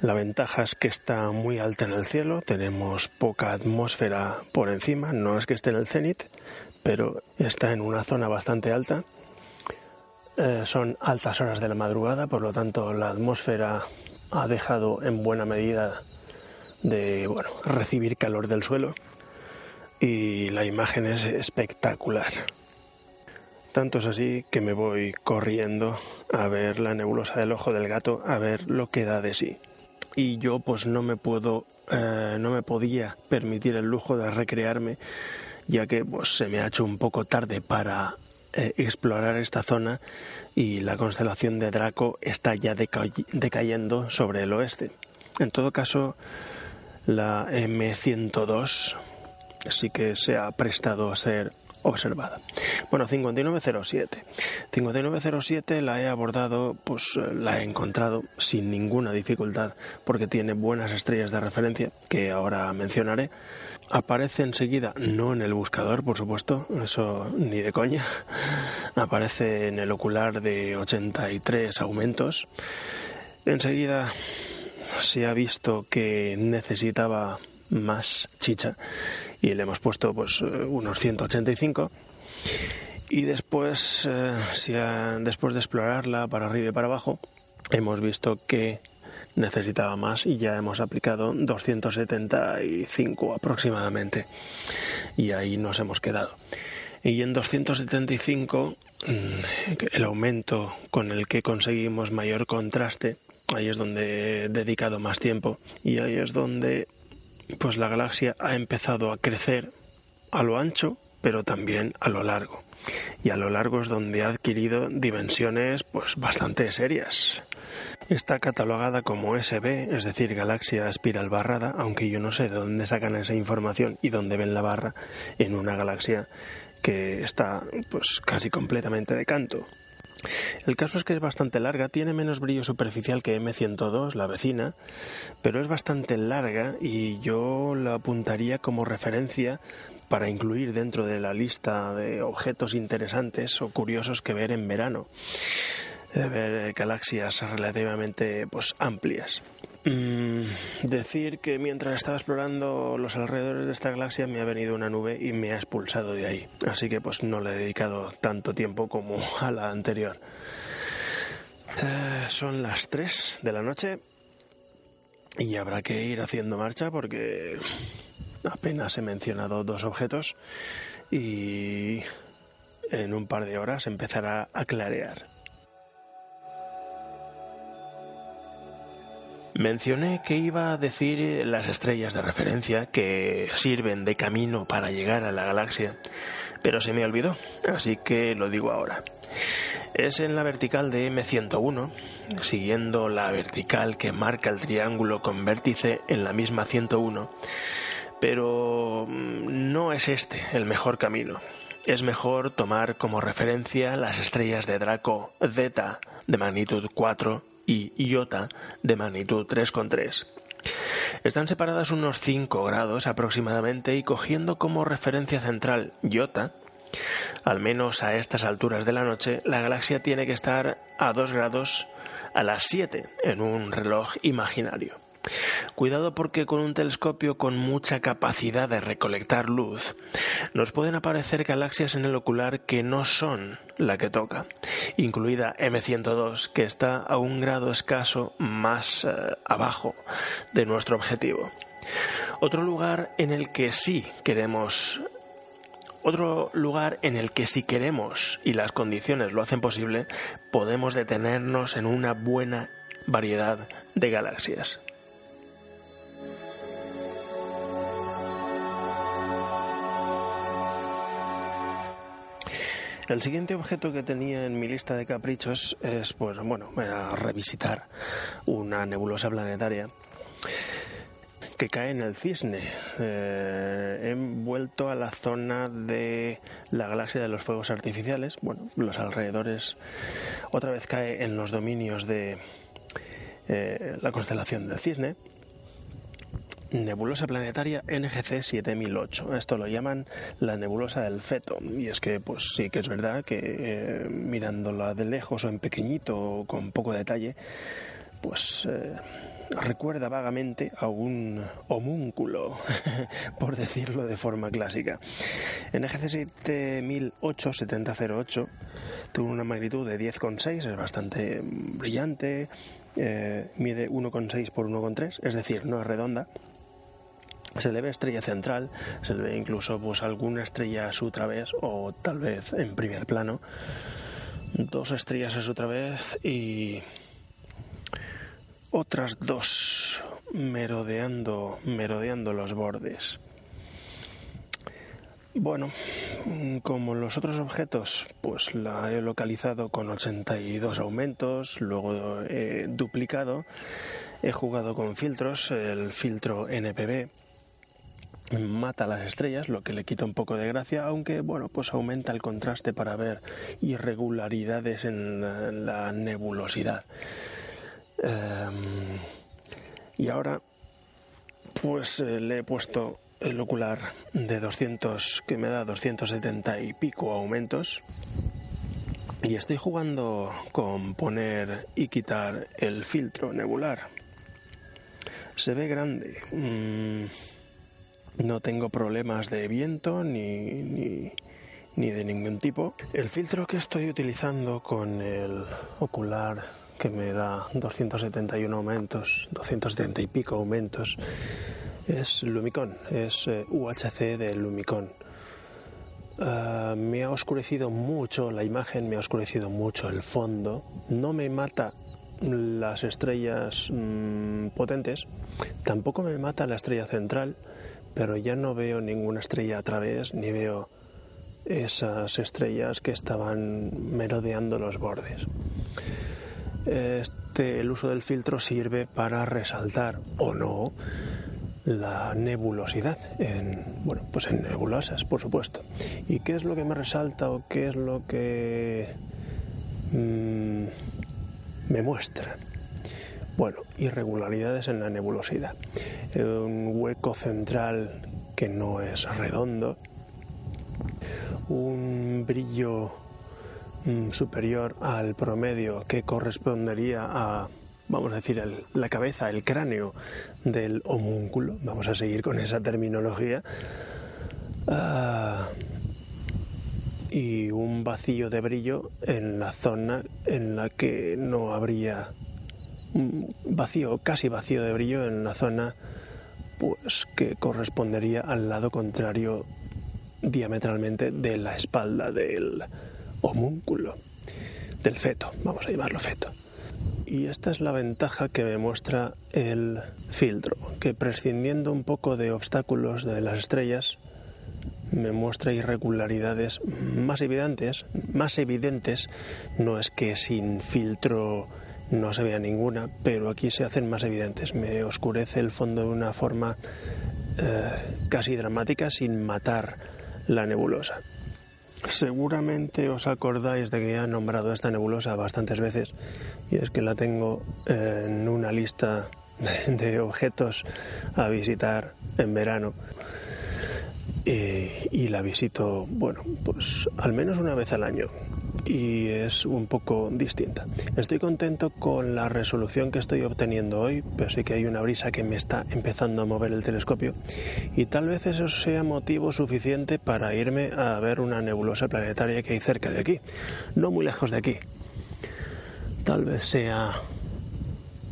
Speaker 1: La ventaja es que está muy alta en el cielo, tenemos poca atmósfera por encima, no es que esté en el cenit, pero está en una zona bastante alta. Eh, son altas horas de la madrugada, por lo tanto la atmósfera ha dejado en buena medida de bueno, recibir calor del suelo y la imagen es espectacular. Tanto es así que me voy corriendo a ver la nebulosa del ojo del gato, a ver lo que da de sí. Y yo pues no me puedo, eh, no me podía permitir el lujo de recrearme, ya que pues se me ha hecho un poco tarde para eh, explorar esta zona y la constelación de Draco está ya decayendo sobre el oeste. En todo caso, la M102 sí que se ha prestado a ser observada. Bueno, 5907. 5907 la he abordado, pues eh, la he encontrado sin ninguna dificultad porque tiene buenas estrellas de referencia que ahora mencionaré. Aparece enseguida, no en el buscador, por supuesto, eso ni de coña. Aparece en el ocular de 83 aumentos. Enseguida se ha visto que necesitaba más chicha y le hemos puesto pues eh, unos 185 y después eh, después de explorarla para arriba y para abajo hemos visto que necesitaba más y ya hemos aplicado 275 aproximadamente. Y ahí nos hemos quedado. Y en 275 mm, el aumento con el que conseguimos mayor contraste ahí es donde he dedicado más tiempo y ahí es donde pues la galaxia ha empezado a crecer a lo ancho, pero también a lo largo. Y a lo largo es donde ha adquirido dimensiones pues bastante serias. Está catalogada como SB, es decir, galaxia espiral barrada, aunque yo no sé de dónde sacan esa información y dónde ven la barra en una galaxia que está pues casi completamente de canto. El caso es que es bastante larga, tiene menos brillo superficial que M102, la vecina, pero es bastante larga y yo la apuntaría como referencia para incluir dentro de la lista de objetos interesantes o curiosos que ver en verano. ver galaxias relativamente pues amplias. Mm, decir que mientras estaba explorando los alrededores de esta galaxia me ha venido una nube y me ha expulsado de ahí. Así que pues no le he dedicado tanto tiempo como a la anterior. Eh, son las 3 de la noche y habrá que ir haciendo marcha porque apenas he mencionado dos objetos y en un par de horas empezará a clarear. Mencioné que iba a decir las estrellas de referencia que sirven de camino para llegar a la galaxia, pero se me olvidó, así que lo digo ahora. Es en la vertical de M101, siguiendo la vertical que marca el triángulo con vértice en la misma 101, pero mm, no es este el mejor camino. Es mejor tomar como referencia las estrellas de Draco Z de magnitud 4 y iota de magnitud 3,3. Están separadas unos 5 grados aproximadamente y cogiendo como referencia central iota, al menos a estas alturas de la noche, la galaxia tiene que estar a 2 grados a las 7 en un reloj imaginario. Cuidado porque con un telescopio con mucha capacidad de recolectar luz, nos pueden aparecer galaxias en el ocular que no son la que toca, incluida M102, que está a un grado escaso más eh, abajo de nuestro objetivo. Otro lugar en el que sí queremos otro lugar en el que si queremos y las condiciones lo hacen posible, podemos detenernos en una buena variedad de galaxias. El siguiente objeto que tenía en mi lista de caprichos es, pues, bueno, revisitar una nebulosa planetaria que cae en el cisne. Eh, he vuelto a la zona de la galaxia de los fuegos artificiales, bueno, los alrededores, otra vez cae en los dominios de eh, la constelación del cisne. Nebulosa planetaria NGC 7008. Esto lo llaman la nebulosa del feto. Y es que, pues sí que es verdad que eh, mirándola de lejos o en pequeñito o con poco detalle, pues recuerda vagamente a un homúnculo, por decirlo de forma clásica. En EGC 7008 7008 tuvo una magnitud de 10,6, es bastante brillante, eh, mide 1,6 por 1,3, es decir, no es redonda. Se le ve estrella central, se le ve incluso pues alguna estrella a su través o tal vez en primer plano. Dos estrellas a su través y otras dos merodeando, merodeando los bordes. Bueno, como los otros objetos, pues la he localizado con 82 aumentos, luego he duplicado, he jugado con filtros, el filtro NPB mata las estrellas, lo que le quita un poco de gracia, aunque bueno, pues aumenta el contraste para ver irregularidades en la nebulosidad. Em, y ahora, pues eh, le he puesto el ocular de 200, que me da 270 y pico aumentos. Y estoy jugando con poner y quitar el filtro nebular. Se ve grande. Mm, no tengo problemas de viento ni, ni, ni de ningún tipo. El filtro que estoy utilizando con el ocular que me da 271 aumentos, 270 y pico aumentos, es Lumicon, es eh, UHC de Lumicon. Ah, me ha oscurecido mucho la imagen, me ha oscurecido mucho el fondo, no me mata las estrellas mm, potentes, tampoco me mata la estrella central, pero ya no veo ninguna estrella a través, ni veo esas estrellas que estaban merodeando los bordes. Este, el uso del filtro sirve para resaltar o no la nebulosidad en bueno pues en nebulosas por supuesto y qué es lo que me resalta o qué es lo que mm, me muestra bueno irregularidades en la nebulosidad. Un hueco central que no es redondo. Un brillo Mm, superior al promedio que correspondería a, vamos a decir, la cabeza, el cráneo del homúnculo, vamos a seguir con esa terminología, ah, y un vacío de brillo en la zona en la que no habría vacío, casi vacío de brillo en la zona pues que correspondería al lado contrario diametralmente de la espalda del, homúnculo del feto, vamos a llamarlo feto. Y esta es la ventaja que me muestra el filtro, que prescindiendo un poco de obstáculos de las estrellas, me muestra irregularidades más evidentes, más evidentes, no es que sin filtro no se vea ninguna, pero aquí se hacen más evidentes. Me oscurece el fondo de una forma eh, casi dramática sin matar la nebulosa. Seguramente os acordáis de que he nombrado esta nebulosa bastantes veces y es que la tengo en una lista de, objetos a visitar en verano y, la visito, bueno, pues al menos una vez al año. Y es un poco distinta. Estoy contento con la resolución que estoy obteniendo hoy, pero sí que hay una brisa que me está empezando a mover el telescopio y tal vez eso sea motivo suficiente para irme a ver una nebulosa planetaria que hay cerca de aquí, no muy lejos de aquí. Tal vez sea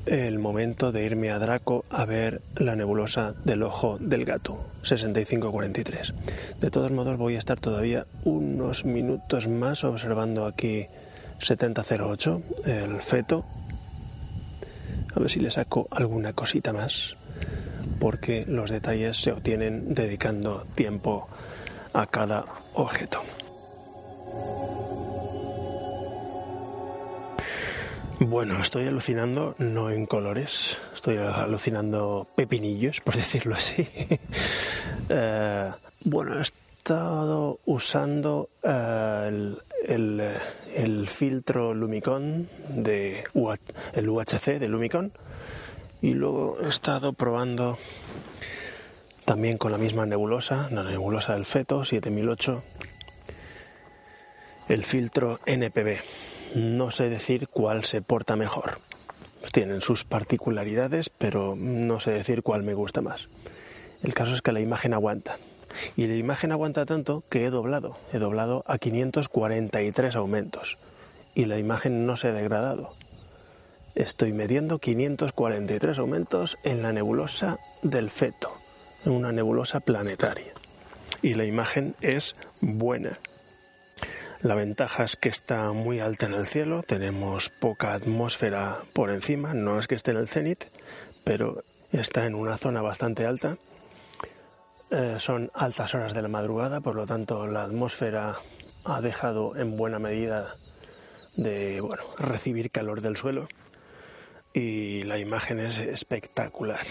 Speaker 1: el momento de irme a Draco a ver la nebulosa del ojo del gato, 6543. De todos modos voy a estar todavía unos minutos más observando aquí 7008, el feto. A ver si le saco alguna cosita más, porque los detalles se obtienen dedicando tiempo a cada objeto. Bueno, estoy alucinando, no en colores, estoy alucinando pepinillos, por decirlo así. Eh, bueno, he estado usando eh, el, filtro Lumicon, de el UHC de Lumicon, y luego he estado probando también con la misma nebulosa, la nebulosa del feto 7008, el filtro NPB no sé decir cuál se porta mejor. Tienen sus particularidades, pero no sé decir cuál me gusta más. El caso es que la imagen aguanta. Y la imagen aguanta tanto que he doblado. He doblado a 543 aumentos. Y la imagen no se ha degradado. Estoy midiendo 543 aumentos en la nebulosa del feto, en una nebulosa planetaria. Y la imagen es buena. La ventaja es que está muy alta en el cielo, tenemos poca atmósfera por encima, no es que esté en el cenit, pero está en una zona bastante alta. Eh, son altas horas de la madrugada, por lo tanto la atmósfera ha dejado en buena medida de bueno, recibir calor del suelo y la imagen es espectacular.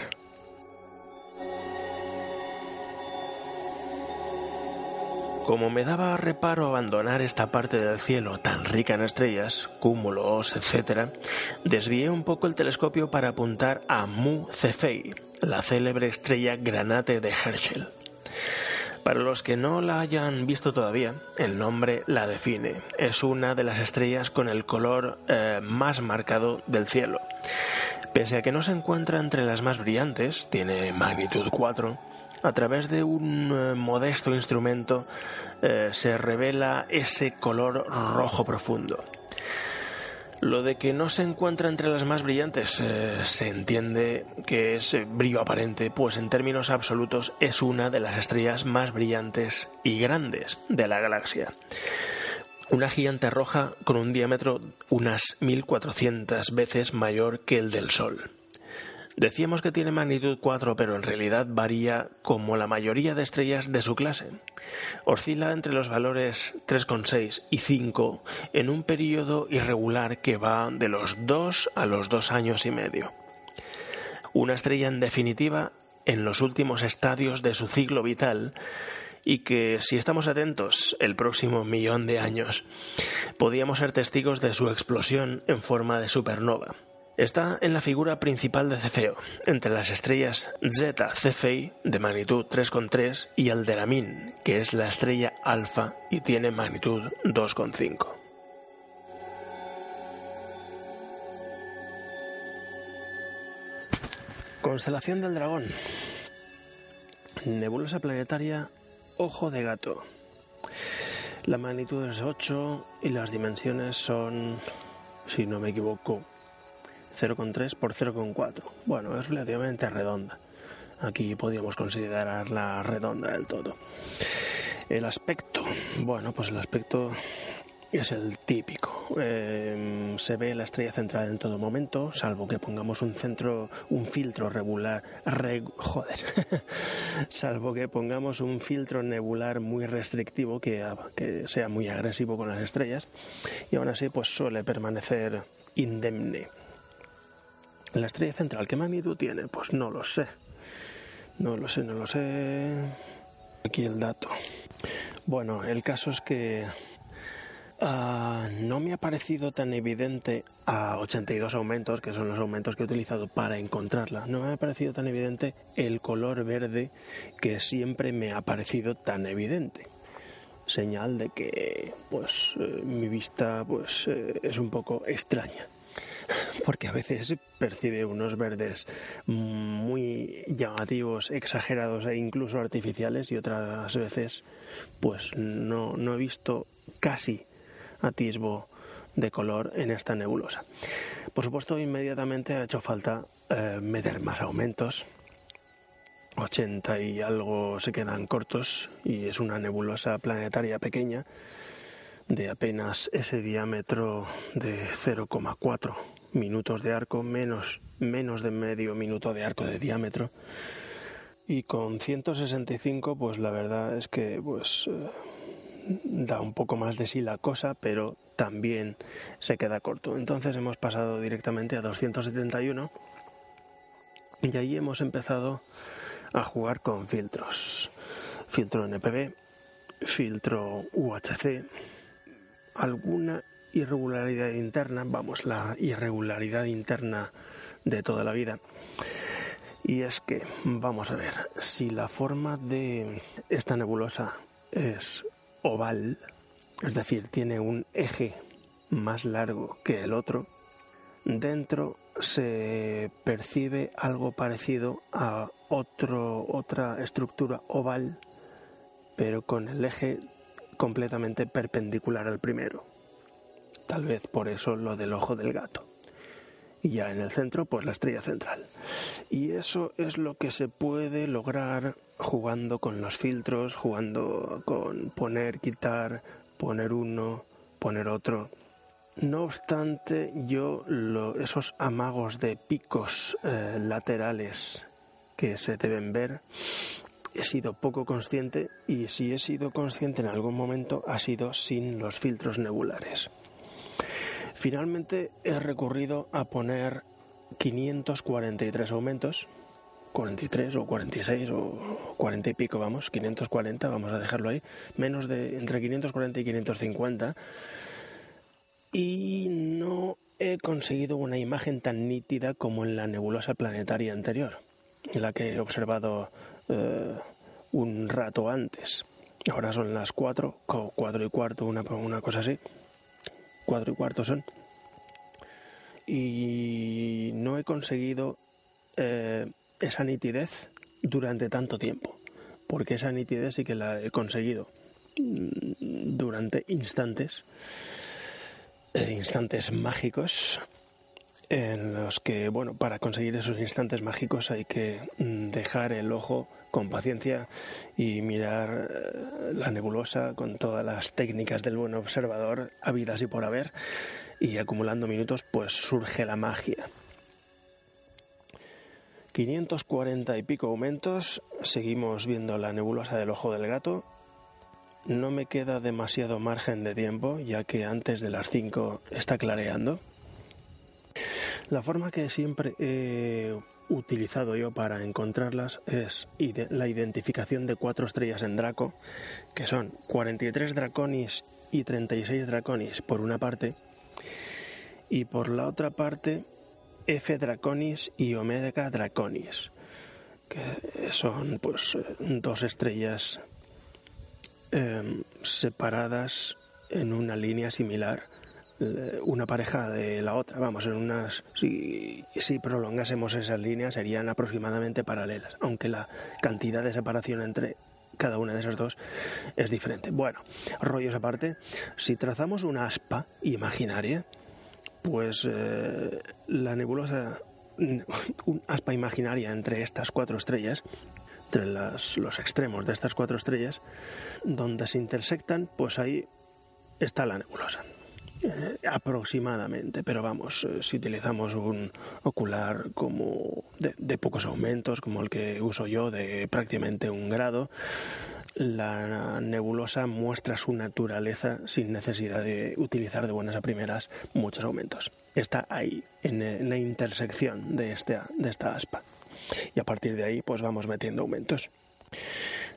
Speaker 1: Como me daba reparo abandonar esta parte del cielo tan rica en estrellas, cúmulos, etc., desvié un poco el telescopio para apuntar a Mu Cephei, la célebre estrella granate de Herschel. Para los que no la hayan visto todavía, el nombre la define. Es una de las estrellas con el color eh, más marcado del cielo. Pese a que no se encuentra entre las más brillantes, tiene magnitud 4, a través de un eh, modesto instrumento eh, se revela ese color rojo profundo. Lo de que no se encuentra entre las más brillantes eh, se entiende que es brillo aparente, pues en términos absolutos es una de las estrellas más brillantes y grandes de la galaxia. Una gigante roja con un diámetro unas 1400 veces mayor que el del Sol. Decíamos que tiene magnitud 4, pero en realidad varía como la mayoría de estrellas de su clase. Oscila entre los valores 3,6 y 5 en un periodo irregular que va de los 2 a los 2 años y medio. Una estrella en definitiva en los últimos estadios de su ciclo vital y que si estamos atentos el próximo millón de años podíamos ser testigos de su explosión en forma de supernova. Está en la figura principal de Cefeo, entre las estrellas Zeta Cephei de magnitud 3,3 y Alderamin, que es la estrella alfa y tiene magnitud 2,5. Constelación del Dragón. Nebulosa planetaria Ojo de Gato. La magnitud es 8 y las dimensiones son, si no me equivoco, 0,3 por 0,4. Bueno, es relativamente redonda. Aquí podríamos considerarla redonda del todo. El aspecto, bueno, pues el aspecto es el típico. Em, se ve la estrella central en todo momento, salvo que pongamos un centro, un filtro regular, joder, salvo que pongamos un filtro nebular muy restrictivo que, que sea muy agresivo con las estrellas, y aún así pues suele permanecer indemne. La estrella central, ¿qué magnitud tiene? Pues no lo sé. No lo sé, no lo sé. Aquí el dato. Bueno, el caso es que ah, no me ha parecido tan evidente a 82 aumentos, que son los aumentos que he utilizado para encontrarla. No me ha parecido tan evidente el color verde que siempre me ha parecido tan evidente. señal de que pues eh, mi vista pues eh, es un poco extraña porque a veces percibe unos verdes muy llamativos, exagerados e incluso artificiales y otras veces pues no, no he visto casi atisbo de color en esta nebulosa. Por supuesto, inmediatamente ha hecho falta eh, meter más aumentos. 80 y algo se quedan cortos y es una nebulosa planetaria pequeña de apenas ese diámetro de 0,4 minutos de arco, menos, menos de medio minuto de arco de diámetro. Y con 165, pues la verdad es que pues eh, da un poco más de sí la cosa, pero también se queda corto. Entonces hemos pasado directamente a 271 y ahí hemos empezado a jugar con filtros. Filtro NPB, filtro UHC, alguna irregularidad interna, vamos, la irregularidad interna de toda la vida. Y es que, vamos a ver, si la forma de esta nebulosa es oval, es decir, tiene un eje más largo que el otro, dentro se percibe algo parecido a otro, otra estructura oval, pero con el eje completamente perpendicular al primero. Tal vez por eso lo del ojo del gato. Y ya en el centro, pues la estrella central. Y eso es lo que se puede lograr jugando con los filtros, jugando con poner, quitar, poner uno, poner otro. No obstante, yo esos amagos de picos eh, laterales que se deben ver, he sido poco consciente y si he sido consciente en algún momento ha sido sin los filtros nebulares. Finalmente he recurrido a poner 543 aumentos, 43 o 46 o 40 y pico, vamos, 540, vamos a dejarlo ahí, menos de entre 540 y 550 y no he conseguido una imagen tan nítida como en la nebulosa planetaria anterior, la que he observado eh, un rato antes. Ahora son las 4, 4 y cuarto, una, una cosa así. 4 y cuarto son. Y no he conseguido eh, esa nitidez durante tanto tiempo, porque esa nitidez sí que la he conseguido mm, durante instantes eh, instantes mágicos en los que, bueno, para conseguir esos instantes mágicos hay que mm, dejar el ojo con paciencia y mirar eh, la nebulosa con todas las técnicas del buen observador habidas y por haber y acumulando minutos pues surge la magia. 540 y pico aumentos, seguimos viendo la nebulosa del ojo del gato no me queda demasiado margen de tiempo, ya que antes de las 5 está clareando. La forma que siempre he utilizado yo para encontrarlas es la identificación de cuatro estrellas en Draco, que son 43 Draconis y 36 Draconis por una parte, y por la otra parte F Draconis y Omega Draconis, que son pues dos estrellas Em, separadas en una línea similar una pareja de la otra. Vamos, en unas. Si, prolongásemos esas líneas serían aproximadamente paralelas, aunque la cantidad de separación entre cada una de esas dos es diferente. Bueno, rollos aparte, si trazamos una aspa imaginaria, pues eh, la nebulosa, un aspa imaginaria entre estas cuatro estrellas, entre los extremos de estas cuatro estrellas, donde se intersectan, pues ahí está la nebulosa. Eh, aproximadamente, pero vamos, eh, si utilizamos un ocular como de, pocos aumentos, como el que uso yo, de prácticamente un grado, la nebulosa muestra su naturaleza sin necesidad de utilizar de buenas a primeras muchos aumentos. Está ahí, en, la intersección de esta, de esta aspa y a partir de ahí pues vamos metiendo aumentos.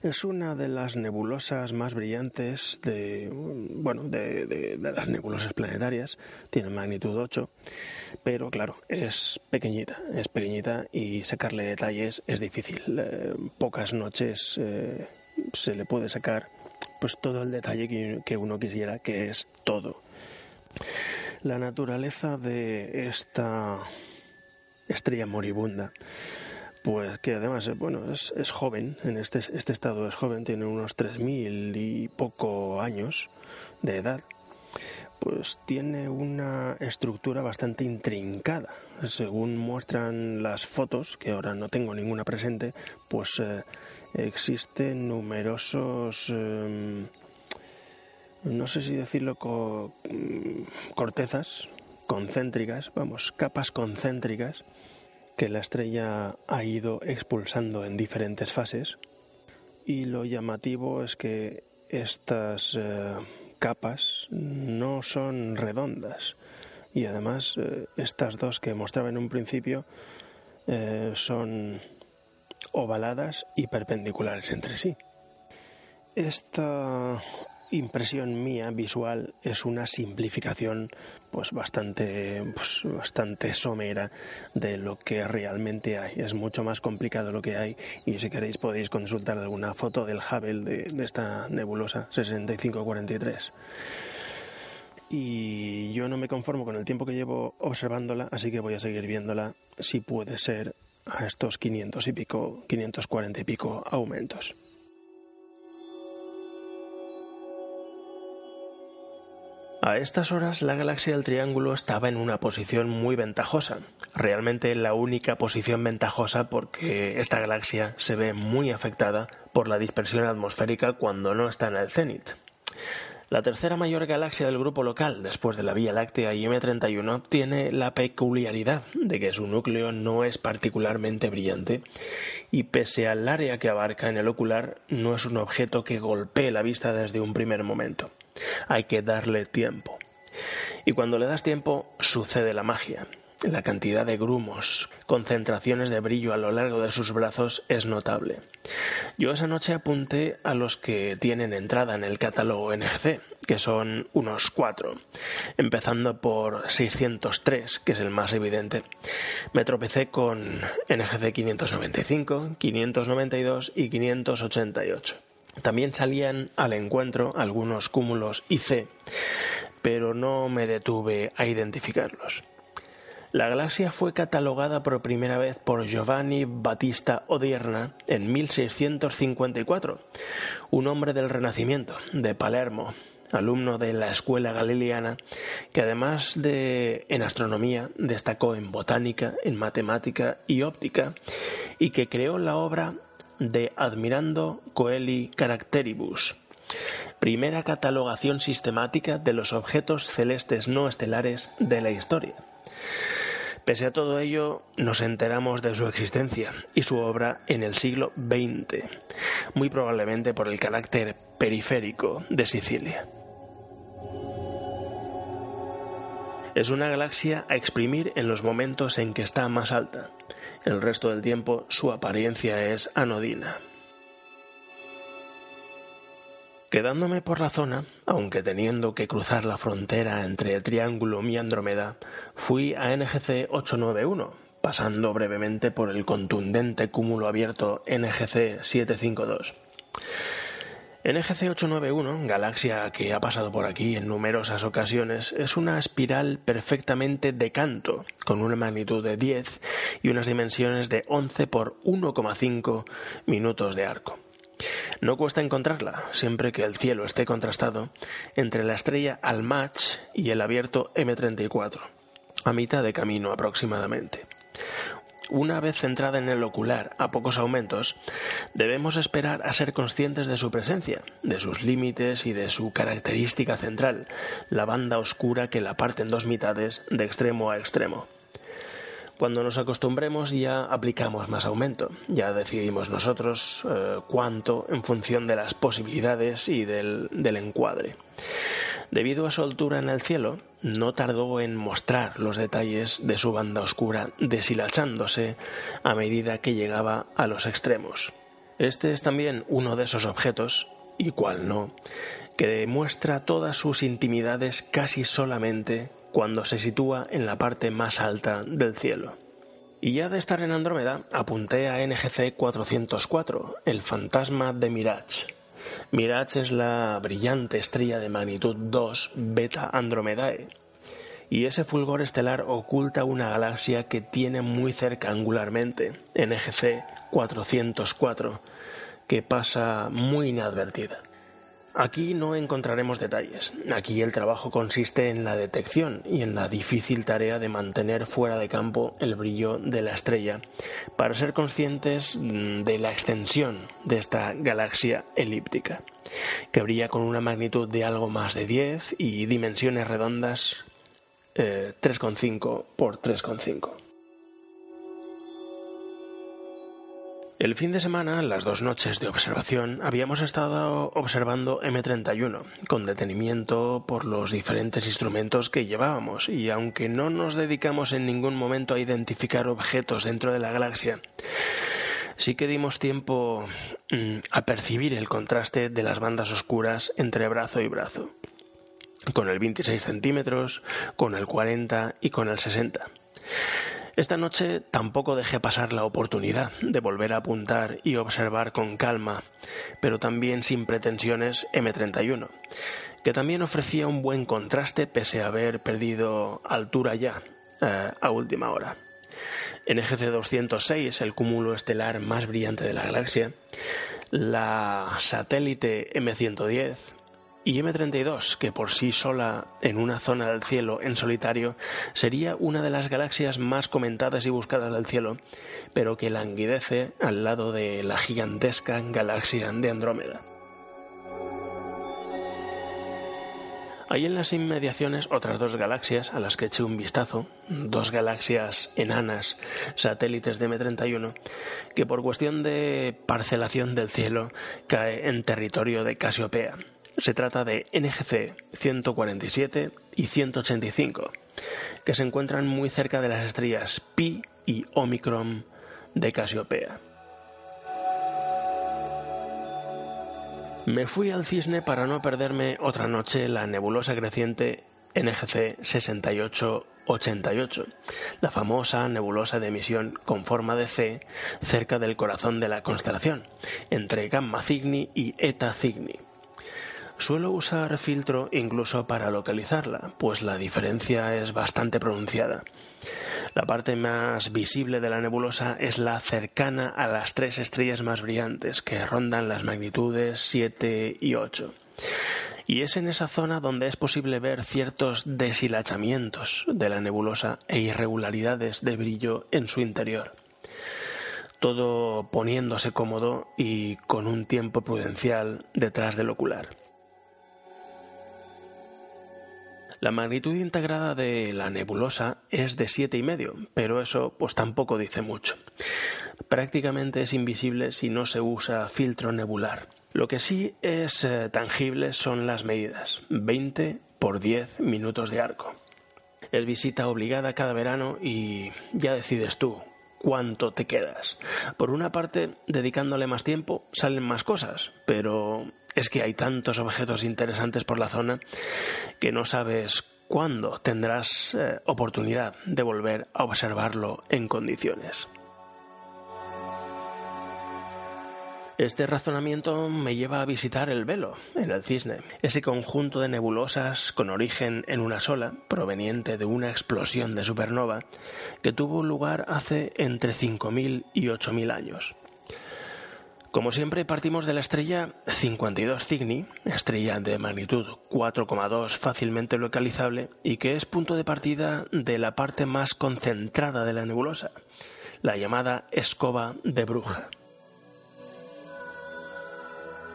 Speaker 1: Es una de las nebulosas más brillantes de, bueno, de, las nebulosas planetarias. Tiene magnitud 8, pero claro, es pequeñita, es pequeñita y sacarle detalles es difícil. Eh, pocas noches eh, se le puede sacar pues todo el detalle que, que uno quisiera, que es todo. La naturaleza de esta estrella moribunda pues que además eh, bueno es, es joven en este, este estado es joven tiene unos 3.000 y poco años de edad pues tiene una estructura bastante intrincada. Según muestran las fotos, que ahora no tengo ninguna presente, pues eh, existen numerosos, em, no sé si decirlo, mm, cortezas concéntricas, vamos, capas concéntricas que la estrella ha ido expulsando en diferentes fases. Y lo llamativo es que estas eh, capas no son redondas y además eh, estas dos que mostraba en un principio eh, son ovaladas y perpendiculares entre sí. Esta impresión mía visual es una simplificación pues bastante pues bastante somera de lo que realmente hay. Es mucho más complicado lo que hay y si queréis podéis consultar alguna foto del Hubble de, de esta nebulosa 6543 y yo no me conformo con el tiempo que llevo observándola así que voy a seguir viéndola si puede ser a estos 500 y pico 540 y pico aumentos A estas horas la galaxia del Triángulo estaba en una posición muy ventajosa, realmente la única posición ventajosa porque esta galaxia se ve muy afectada por la dispersión atmosférica cuando no está en el cenit. La tercera mayor galaxia del grupo local, después de la Vía Láctea y M31, tiene la peculiaridad de que su núcleo no es particularmente brillante y pese al área que abarca en el ocular, no es un objeto que golpee la vista desde un primer momento. Hay que darle tiempo. Y cuando le das tiempo, sucede la magia. La cantidad de grumos, concentraciones de brillo a lo largo de sus brazos es notable. Yo esa noche apunté a los que tienen entrada en el catálogo NGC, que son unos cuatro, empezando por 603, que es el más evidente. Me tropecé con NGC 595, 592 y 588. También salían al encuentro algunos cúmulos IC, pero no me detuve a identificarlos. La galaxia fue catalogada por primera vez por Giovanni Battista Odierna en 1654, un hombre del Renacimiento de Palermo, alumno de la escuela galileana, que además de en astronomía destacó en botánica, en matemática y óptica, y que creó la obra de Admirando Coeli Caracteribus, primera catalogación sistemática de los objetos celestes no estelares de la historia. Pese a todo ello, nos enteramos de su existencia y su obra en el siglo XX, muy probablemente por el carácter periférico de Sicilia. Es una galaxia a exprimir en los momentos en que está más alta, el resto del tiempo su apariencia es anodina. Quedándome por la zona, aunque teniendo que cruzar la frontera entre Triángulo y Andrómeda, fui a NGC 891, pasando brevemente por el contundente cúmulo abierto NGC 752. NGC 891, galaxia que ha pasado por aquí en numerosas ocasiones, es una espiral perfectamente de canto, con una magnitud de 10 y unas dimensiones de 11 por 1,5 minutos de arco. No cuesta encontrarla, siempre que el cielo esté contrastado, entre la estrella Almach y el abierto M34, a mitad de camino aproximadamente una vez centrada en el ocular a pocos aumentos, debemos esperar a ser conscientes de su presencia, de sus límites y de su característica central, la banda oscura que la parte en dos mitades de extremo a extremo. Cuando nos acostumbremos ya aplicamos más aumento, ya decidimos nosotros eh, cuánto en función de las posibilidades y del, del encuadre. Debido a su altura en el cielo, no tardó en mostrar los detalles de su banda oscura deshilachándose a medida que llegaba a los extremos. Este es también uno de esos objetos, y cuál no, que demuestra todas sus intimidades casi solamente cuando se sitúa en la parte más alta del cielo. Y ya de estar en Andrómeda, apunté a NGC 404, el fantasma de Mirage Mirage es la brillante estrella de magnitud 2 Beta Andromedae, y ese fulgor estelar oculta una galaxia que tiene muy cerca angularmente, NGC 404, que pasa muy inadvertida. Aquí no encontraremos detalles. Aquí el trabajo consiste en la detección y en la difícil tarea de mantener fuera de campo el brillo de la estrella para ser conscientes mm, de la extensión de esta galaxia elíptica, que brilla con una magnitud de algo más de 10 y dimensiones redondas 3,5 eh, por 3,5. El fin de semana, las dos noches de observación, habíamos estado observando M31 con detenimiento por los diferentes instrumentos que llevábamos y aunque no nos dedicamos en ningún momento a identificar objetos dentro de la galaxia, sí que dimos tiempo mm, a percibir el contraste de las bandas oscuras entre brazo y brazo, con el 26 centímetros, con el 40 y con el 60. Esta noche tampoco dejé pasar la oportunidad de volver a apuntar y observar con calma, pero también sin pretensiones M31, que también ofrecía un buen contraste pese a haber perdido altura ya eh, a última hora. En EGC 206, el cúmulo estelar más brillante de la galaxia, la satélite M110 y M32, que por sí sola en una zona del cielo en solitario sería una de las galaxias más comentadas y buscadas del cielo, pero que languidece al lado de la gigantesca galaxia de Andrómeda. Hay en las inmediaciones otras dos galaxias a las que eché un vistazo, dos galaxias enanas, satélites de M31, que por cuestión de parcelación del cielo cae en territorio de Casiopea se trata de NGC 147 y 185, que se encuentran muy cerca de las estrellas Pi y Omicron de Casiopea. Me fui al cisne para no perderme otra noche la nebulosa creciente NGC 6888, la famosa nebulosa de emisión con forma de C cerca del corazón de la constelación, entre Gamma Cygni y Eta Cygni. Suelo usar filtro incluso para localizarla, pues la diferencia es bastante pronunciada. La parte más visible de la nebulosa es la cercana a las tres estrellas más brillantes, que rondan las magnitudes 7 y 8. Y es en esa zona donde es posible ver ciertos deshilachamientos de la nebulosa e irregularidades de brillo en su interior todo poniéndose cómodo y con un tiempo prudencial detrás del ocular. La magnitud integrada de la nebulosa es de siete y medio, pero eso pues tampoco dice mucho. Prácticamente es invisible si no se usa filtro nebular. Lo que sí es eh, tangible son las medidas, 20 por 10 minutos de arco. Es visita obligada cada verano y ya decides tú cuánto te quedas. Por una parte, dedicándole más tiempo, salen más cosas, pero es que hay tantos objetos interesantes por la zona que no sabes cuándo tendrás eh, oportunidad de volver a observarlo en condiciones. Este razonamiento me lleva a visitar el velo, en el cisne, ese conjunto de nebulosas con origen en una sola, proveniente de una explosión de supernova, que tuvo lugar hace entre 5.000 y 8.000 años. Como siempre, partimos de la estrella 52 Cygni, estrella de magnitud 4,2 fácilmente localizable y que es punto de partida de la parte más concentrada de la nebulosa, la llamada escoba de bruja.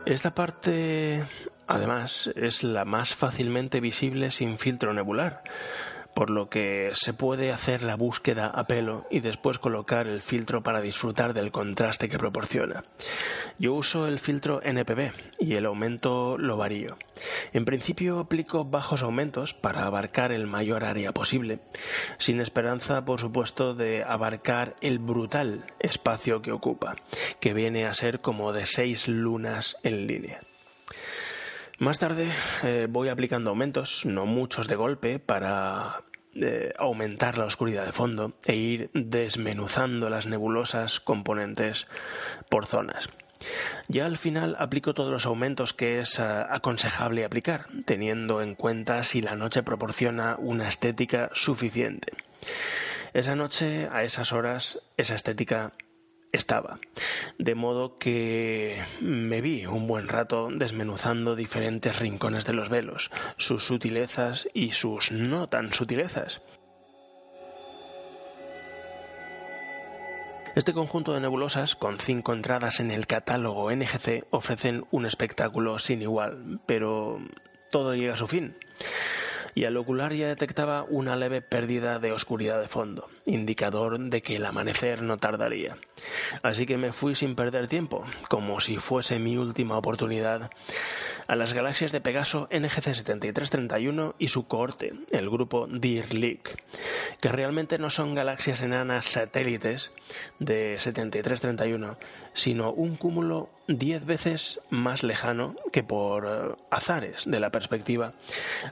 Speaker 1: Esta parte, además, es la más fácilmente visible sin filtro nebular, por lo que se puede hacer la búsqueda a pelo y después colocar el filtro para disfrutar del contraste que proporciona. Yo uso el filtro NPB y el aumento lo varío. En principio aplico bajos aumentos para abarcar el mayor área posible, sin esperanza, por supuesto, de abarcar el brutal espacio que ocupa, que viene a ser como de seis lunas en línea. Más tarde eh, voy aplicando aumentos, no muchos de golpe, para eh, aumentar la oscuridad de fondo e ir desmenuzando las nebulosas componentes por zonas. Ya al final aplico todos los aumentos que es eh, aconsejable aplicar, teniendo en cuenta si la noche proporciona una estética suficiente. Esa noche, a esas horas, esa estética estaba. De modo que me vi un buen rato desmenuzando diferentes rincones de los velos, sus sutilezas y sus no tan sutilezas. Este conjunto de nebulosas, con cinco entradas en el catálogo NGC, ofrecen un espectáculo sin igual, pero todo llega a su fin y al ocular ya detectaba una leve pérdida de oscuridad de fondo, indicador de que el amanecer no tardaría. Así que me fui sin perder tiempo, como si fuese mi última oportunidad, a las galaxias de Pegaso NGC 7331 y su cohorte, el grupo Deer League, que realmente no son galaxias enanas satélites de 7331, sino un cúmulo diez veces más lejano que por eh, azares de la perspectiva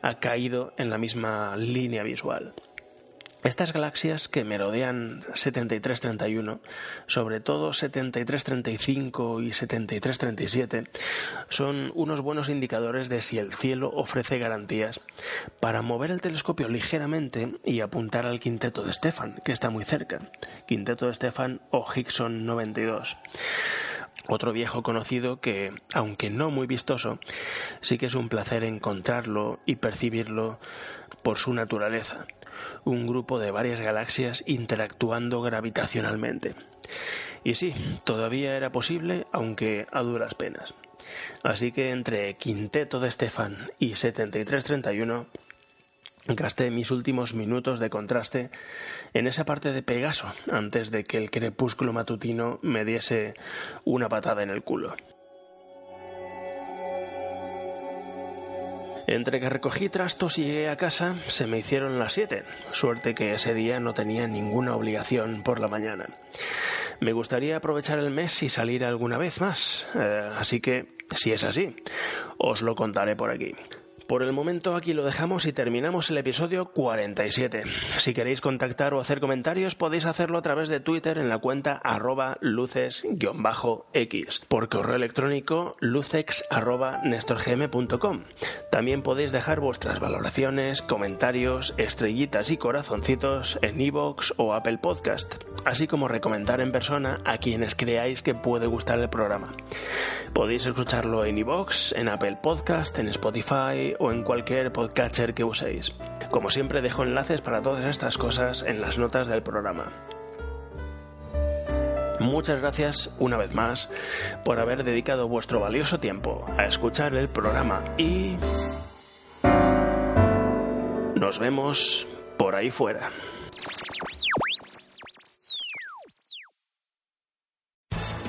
Speaker 1: ha caído en la misma línea visual. Estas galaxias que merodean 7331, sobre todo 7335 y 7337, son unos buenos indicadores de si el cielo ofrece garantías para mover el telescopio ligeramente y apuntar al quinteto de Stefan, que está muy cerca. Quinteto de Stefan o Hickson 92 otro viejo conocido que, aunque no muy vistoso, sí que es un placer encontrarlo y percibirlo por su naturaleza un grupo de varias galaxias interactuando gravitacionalmente. Y sí, todavía era posible, aunque a duras penas. Así que entre Quinteto de Estefan y 7331 gasté mis últimos minutos de contraste en esa parte de Pegaso antes de que el crepúsculo matutino me diese una patada en el culo. Entre que recogí trastos y llegué a casa, se me hicieron las siete. Suerte que ese día no tenía ninguna obligación por la mañana. Me gustaría aprovechar el mes y salir alguna vez más. Eh, así que, si es así, os lo contaré por aquí. Por el momento aquí lo dejamos y terminamos el episodio 47. Si queréis contactar o hacer comentarios podéis hacerlo a través de Twitter en la cuenta arroba luces-x, por correo electrónico lucex También podéis dejar vuestras valoraciones, comentarios, estrellitas y corazoncitos en iVoox o Apple Podcast, así como recomendar en persona a quienes creáis que puede gustar el programa. Podéis escucharlo en iVoox, en Apple Podcast, en Spotify o en cualquier podcatcher que uséis. Como siempre dejo enlaces para todas estas cosas en las notas del programa. Muchas gracias una vez más por haber dedicado vuestro valioso tiempo a escuchar el programa y nos vemos por ahí fuera.